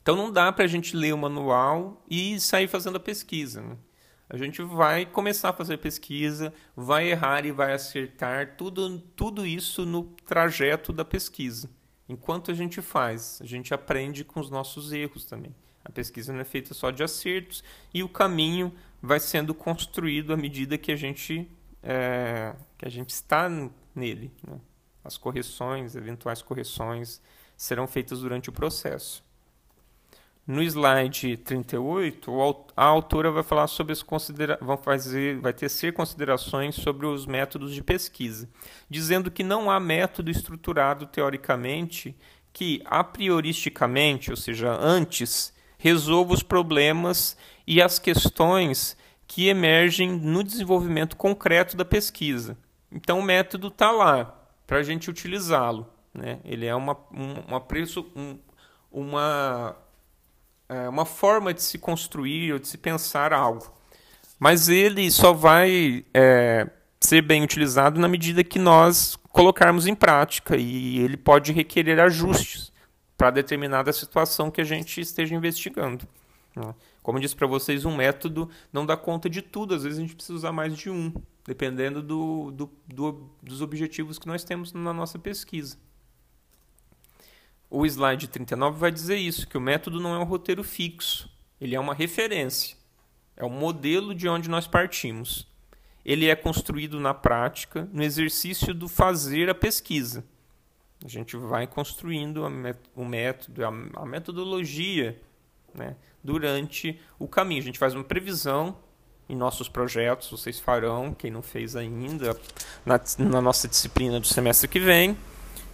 Então não dá para a gente ler o manual e sair fazendo a pesquisa. Né? A gente vai começar a fazer pesquisa, vai errar e vai acertar, tudo, tudo isso no trajeto da pesquisa. Enquanto a gente faz, a gente aprende com os nossos erros também. A pesquisa não é feita só de acertos e o caminho vai sendo construído à medida que a gente, é, que a gente está nele. Né? As correções, eventuais correções, serão feitas durante o processo. No slide 38, a autora vai falar sobre as considera vão fazer, vai tecer considerações sobre os métodos de pesquisa, dizendo que não há método estruturado teoricamente que a prioristicamente, ou seja, antes, resolva os problemas e as questões que emergem no desenvolvimento concreto da pesquisa. Então o método está lá para a gente utilizá-lo. Né? Ele é uma, uma, um, uma é, uma forma de se construir ou de se pensar algo. Mas ele só vai é, ser bem utilizado na medida que nós colocarmos em prática e ele pode requerer ajustes para determinada situação que a gente esteja investigando. Né? Como eu disse para vocês, um método não dá conta de tudo, às vezes a gente precisa usar mais de um, dependendo do, do, do, dos objetivos que nós temos na nossa pesquisa. O slide 39 vai dizer isso, que o método não é um roteiro fixo, ele é uma referência, é um modelo de onde nós partimos. Ele é construído na prática, no exercício do fazer a pesquisa. A gente vai construindo o método, a metodologia né, durante o caminho. A gente faz uma previsão em nossos projetos, vocês farão, quem não fez ainda, na, na nossa disciplina do semestre que vem.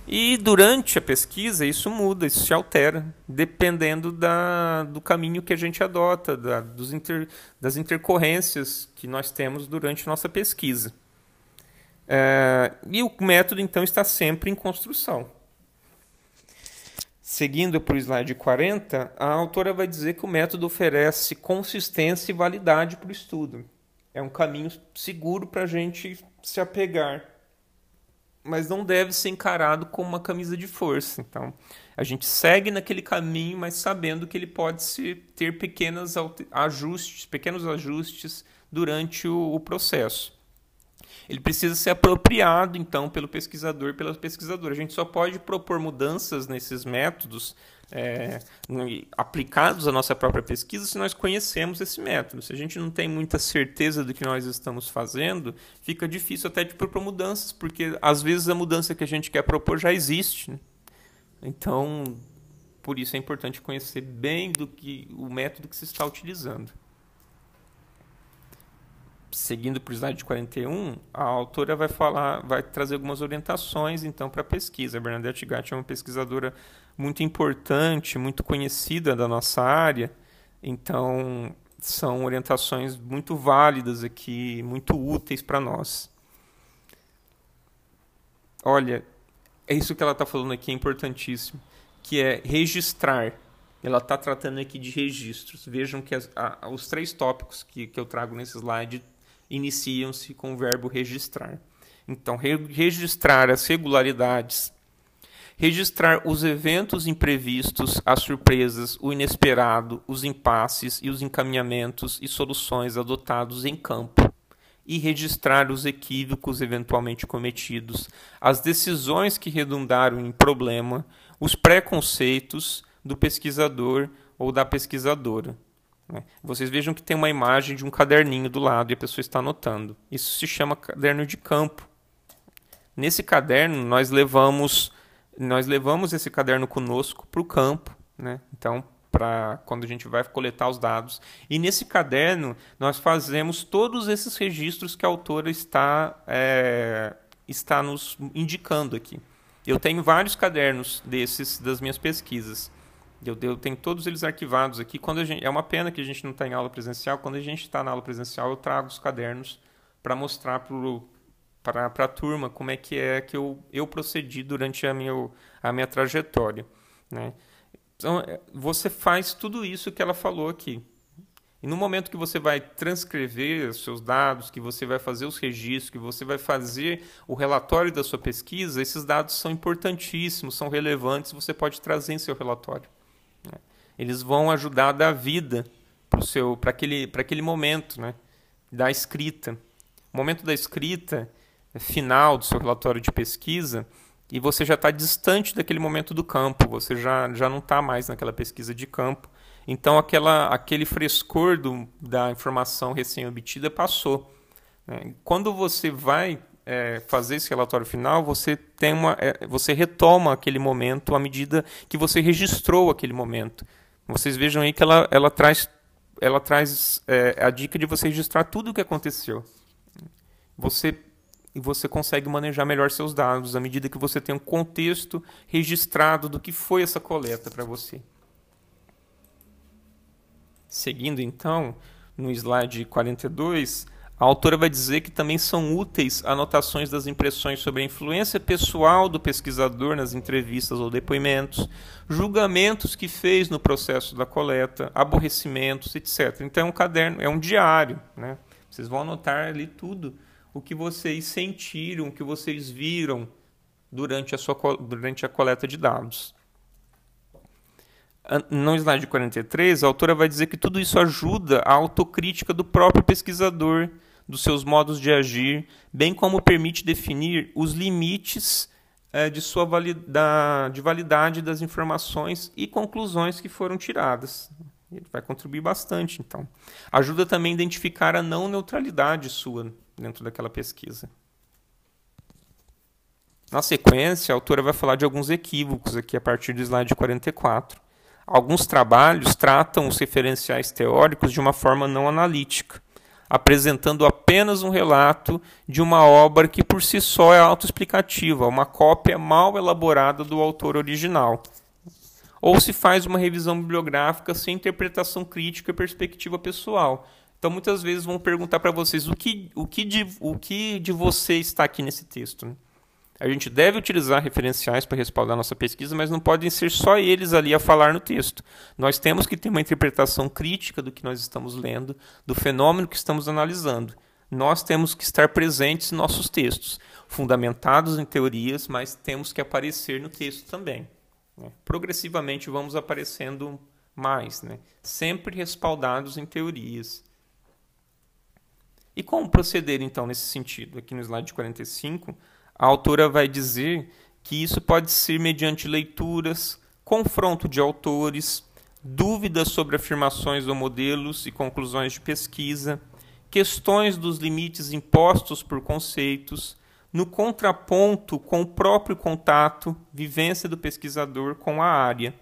E durante a pesquisa isso muda, isso se altera, dependendo da, do caminho que a gente adota, da, dos inter, das intercorrências que nós temos durante nossa pesquisa. É, e o método, então, está sempre em construção. Seguindo para o slide 40, a autora vai dizer que o método oferece consistência e validade para o estudo. É um caminho seguro para a gente se apegar mas não deve ser encarado como uma camisa de força. Então, a gente segue naquele caminho, mas sabendo que ele pode se, ter pequenos ajustes, pequenos ajustes durante o, o processo. Ele precisa ser apropriado, então, pelo pesquisador, pela pesquisadora. A gente só pode propor mudanças nesses métodos é, aplicados à nossa própria pesquisa se nós conhecemos esse método. Se a gente não tem muita certeza do que nós estamos fazendo, fica difícil até de propor mudanças, porque às vezes a mudança que a gente quer propor já existe. Né? Então, por isso é importante conhecer bem do que o método que se está utilizando. Seguindo para o slide 41, a autora vai falar, vai trazer algumas orientações então para a pesquisa. A Bernadette Gatti é uma pesquisadora muito importante, muito conhecida da nossa área, então são orientações muito válidas aqui, muito úteis para nós. Olha, é isso que ela está falando aqui, é importantíssimo, que é registrar. Ela está tratando aqui de registros. Vejam que as, a, os três tópicos que, que eu trago nesse slide iniciam-se com o verbo registrar. Então, re, registrar as regularidades, registrar os eventos imprevistos, as surpresas, o inesperado, os impasses e os encaminhamentos e soluções adotados em campo e registrar os equívocos eventualmente cometidos, as decisões que redundaram em problema, os preconceitos do pesquisador ou da pesquisadora. Né? Vocês vejam que tem uma imagem de um caderninho do lado e a pessoa está anotando. Isso se chama caderno de campo. Nesse caderno nós levamos nós levamos esse caderno conosco para o campo, né? Então para quando a gente vai coletar os dados. E nesse caderno nós fazemos todos esses registros que a autora está, é, está nos indicando aqui. Eu tenho vários cadernos desses das minhas pesquisas. Eu, eu tenho todos eles arquivados aqui. Quando gente, é uma pena que a gente não está em aula presencial. Quando a gente está na aula presencial, eu trago os cadernos para mostrar para a turma como é que é que eu, eu procedi durante a minha, a minha trajetória. Né? Então, é, você faz tudo isso que ela falou aqui. E no momento que você vai transcrever os seus dados, que você vai fazer os registros, que você vai fazer o relatório da sua pesquisa, esses dados são importantíssimos, são relevantes, você pode trazer em seu relatório. Eles vão ajudar a dar vida para aquele, aquele momento né? da escrita. O momento da escrita final do seu relatório de pesquisa e você já está distante daquele momento do campo, você já, já não está mais naquela pesquisa de campo. Então, aquela, aquele frescor do, da informação recém-obtida passou. Né? Quando você vai é, fazer esse relatório final, você, tem uma, é, você retoma aquele momento à medida que você registrou aquele momento. Vocês vejam aí que ela, ela traz, ela traz é, a dica de você registrar tudo o que aconteceu. Você e você consegue manejar melhor seus dados à medida que você tem um contexto registrado do que foi essa coleta para você. Seguindo então, no slide 42, a autora vai dizer que também são úteis anotações das impressões sobre a influência pessoal do pesquisador nas entrevistas ou depoimentos, julgamentos que fez no processo da coleta, aborrecimentos, etc. Então é um caderno, é um diário, né? Vocês vão anotar ali tudo o que vocês sentiram, o que vocês viram durante a, sua, durante a coleta de dados. No slide 43, a autora vai dizer que tudo isso ajuda a autocrítica do próprio pesquisador, dos seus modos de agir, bem como permite definir os limites é, de sua de validade das informações e conclusões que foram tiradas. Ele vai contribuir bastante, então. Ajuda também a identificar a não neutralidade sua dentro daquela pesquisa. Na sequência, a autora vai falar de alguns equívocos aqui a partir do slide 44. Alguns trabalhos tratam os referenciais teóricos de uma forma não analítica, apresentando apenas um relato de uma obra que por si só é autoexplicativa, uma cópia mal elaborada do autor original. Ou se faz uma revisão bibliográfica sem interpretação crítica e perspectiva pessoal, então, muitas vezes vão perguntar para vocês o que, o, que de, o que de você está aqui nesse texto. Né? A gente deve utilizar referenciais para respaldar nossa pesquisa, mas não podem ser só eles ali a falar no texto. Nós temos que ter uma interpretação crítica do que nós estamos lendo, do fenômeno que estamos analisando. Nós temos que estar presentes em nossos textos, fundamentados em teorias, mas temos que aparecer no texto também. Né? Progressivamente vamos aparecendo mais, né? sempre respaldados em teorias. E como proceder então nesse sentido? Aqui no slide 45, a autora vai dizer que isso pode ser mediante leituras, confronto de autores, dúvidas sobre afirmações ou modelos e conclusões de pesquisa, questões dos limites impostos por conceitos, no contraponto com o próprio contato, vivência do pesquisador com a área.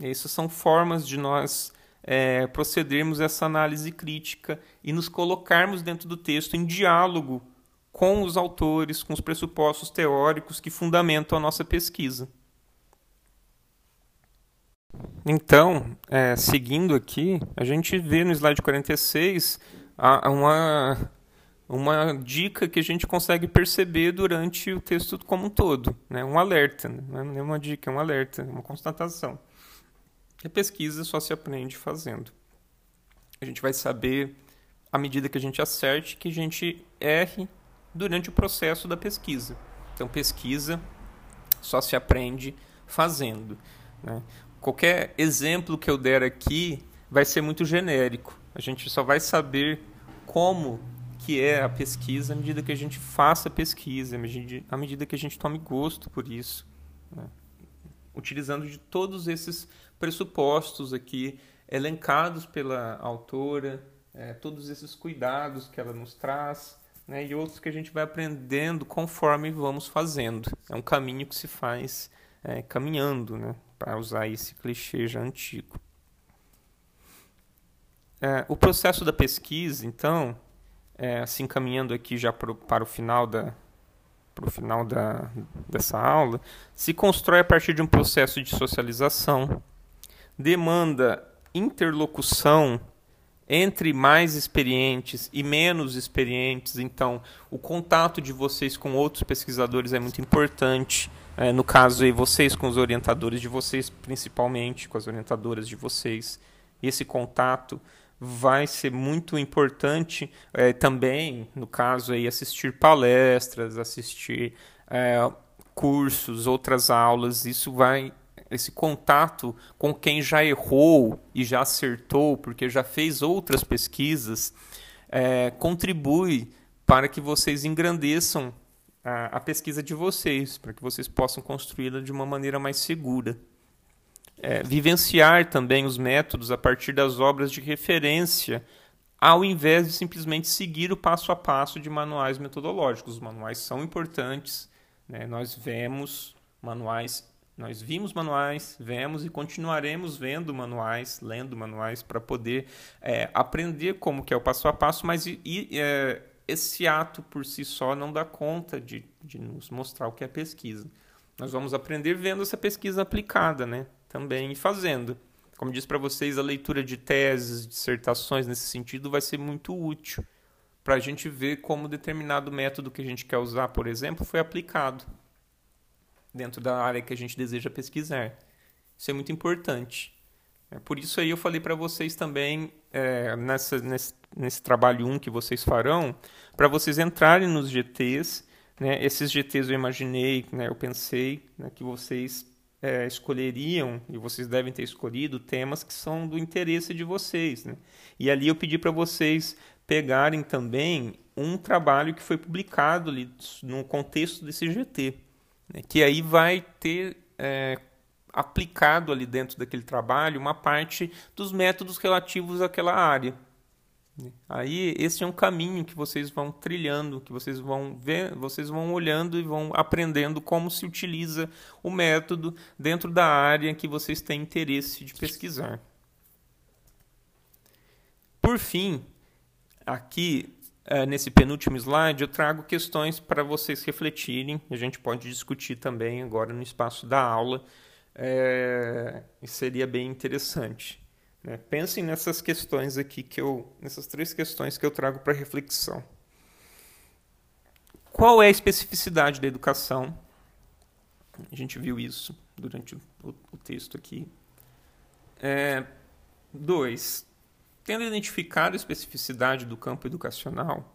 Essas são formas de nós é, procedermos essa análise crítica e nos colocarmos dentro do texto em diálogo com os autores, com os pressupostos teóricos que fundamentam a nossa pesquisa. Então, é, seguindo aqui, a gente vê no slide 46 uma, uma dica que a gente consegue perceber durante o texto como um todo. Né? Um alerta, né? não é uma dica, é um alerta, uma constatação. A pesquisa só se aprende fazendo. A gente vai saber, à medida que a gente acerte, que a gente erre durante o processo da pesquisa. Então, pesquisa só se aprende fazendo. Né? Qualquer exemplo que eu der aqui vai ser muito genérico. A gente só vai saber como que é a pesquisa à medida que a gente faça a pesquisa, à medida que a gente tome gosto por isso. Né? Utilizando de todos esses pressupostos aqui elencados pela autora, é, todos esses cuidados que ela nos traz, né, e outros que a gente vai aprendendo conforme vamos fazendo. É um caminho que se faz é, caminhando, né, para usar esse clichê já antigo. É, o processo da pesquisa, então, é, assim caminhando aqui já pro, para o final da para o final da, dessa aula, se constrói a partir de um processo de socialização, demanda interlocução entre mais experientes e menos experientes. Então, o contato de vocês com outros pesquisadores é muito importante. É, no caso aí, vocês com os orientadores de vocês, principalmente com as orientadoras de vocês. Esse contato vai ser muito importante é, também, no caso aí, assistir palestras, assistir é, cursos, outras aulas. Isso vai esse contato com quem já errou e já acertou, porque já fez outras pesquisas, é, contribui para que vocês engrandeçam a, a pesquisa de vocês, para que vocês possam construí-la de uma maneira mais segura. É, vivenciar também os métodos a partir das obras de referência, ao invés de simplesmente seguir o passo a passo de manuais metodológicos. Os manuais são importantes, né? nós vemos manuais nós vimos manuais, vemos e continuaremos vendo manuais, lendo manuais para poder é, aprender como que é o passo a passo, mas e, e, é, esse ato por si só não dá conta de, de nos mostrar o que é pesquisa. Nós vamos aprender vendo essa pesquisa aplicada, né? Também e fazendo. Como disse para vocês, a leitura de teses, dissertações nesse sentido vai ser muito útil para a gente ver como determinado método que a gente quer usar, por exemplo, foi aplicado dentro da área que a gente deseja pesquisar. Isso é muito importante. É, por isso aí eu falei para vocês também, é, nessa, nesse, nesse trabalho 1 que vocês farão, para vocês entrarem nos GTs. Né? Esses GTs eu imaginei, né, eu pensei né, que vocês é, escolheriam, e vocês devem ter escolhido, temas que são do interesse de vocês. Né? E ali eu pedi para vocês pegarem também um trabalho que foi publicado ali no contexto desse GT né, que aí vai ter é, aplicado ali dentro daquele trabalho uma parte dos métodos relativos àquela área. Aí esse é um caminho que vocês vão trilhando, que vocês vão ver, vocês vão olhando e vão aprendendo como se utiliza o método dentro da área que vocês têm interesse de pesquisar. Por fim, aqui Uh, nesse penúltimo slide, eu trago questões para vocês refletirem. A gente pode discutir também agora no espaço da aula. É, seria bem interessante. Né? Pensem nessas questões aqui que eu, nessas três questões que eu trago para reflexão. Qual é a especificidade da educação? A gente viu isso durante o, o texto aqui. É, dois, Tendo identificado a especificidade do campo educacional,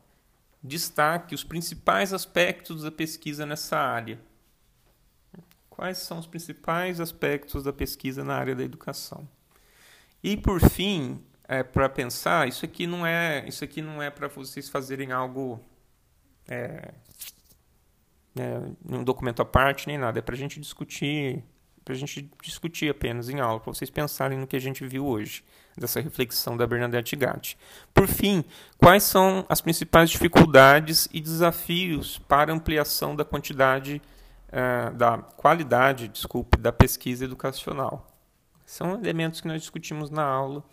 destaque os principais aspectos da pesquisa nessa área. Quais são os principais aspectos da pesquisa na área da educação? E por fim, é, para pensar, isso aqui não é isso aqui não é para vocês fazerem algo é, é, um documento à parte nem nada, é para a gente discutir para a gente discutir apenas em aula, para vocês pensarem no que a gente viu hoje, dessa reflexão da Bernadette Gatti. Por fim, quais são as principais dificuldades e desafios para ampliação da quantidade, uh, da qualidade, desculpe, da pesquisa educacional? São elementos que nós discutimos na aula.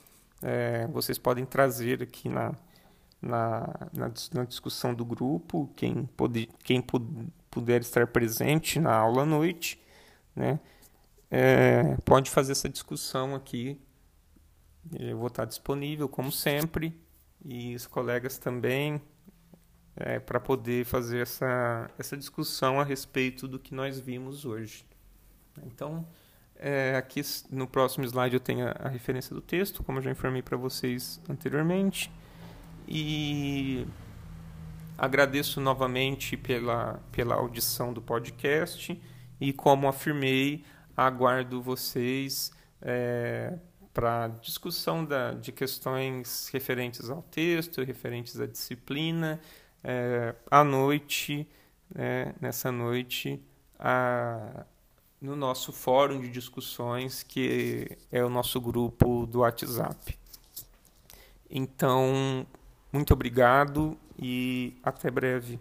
É, vocês podem trazer aqui na, na, na, na discussão do grupo, quem, pode, quem puder estar presente na aula à noite, né? É, pode fazer essa discussão aqui. Eu vou estar disponível, como sempre, e os colegas também, é, para poder fazer essa, essa discussão a respeito do que nós vimos hoje. Então, é, aqui no próximo slide eu tenho a, a referência do texto, como eu já informei para vocês anteriormente. E agradeço novamente pela, pela audição do podcast e, como afirmei, aguardo vocês é, para discussão da, de questões referentes ao texto, referentes à disciplina, é, à noite, né, nessa noite, a, no nosso fórum de discussões, que é o nosso grupo do WhatsApp. Então, muito obrigado e até breve.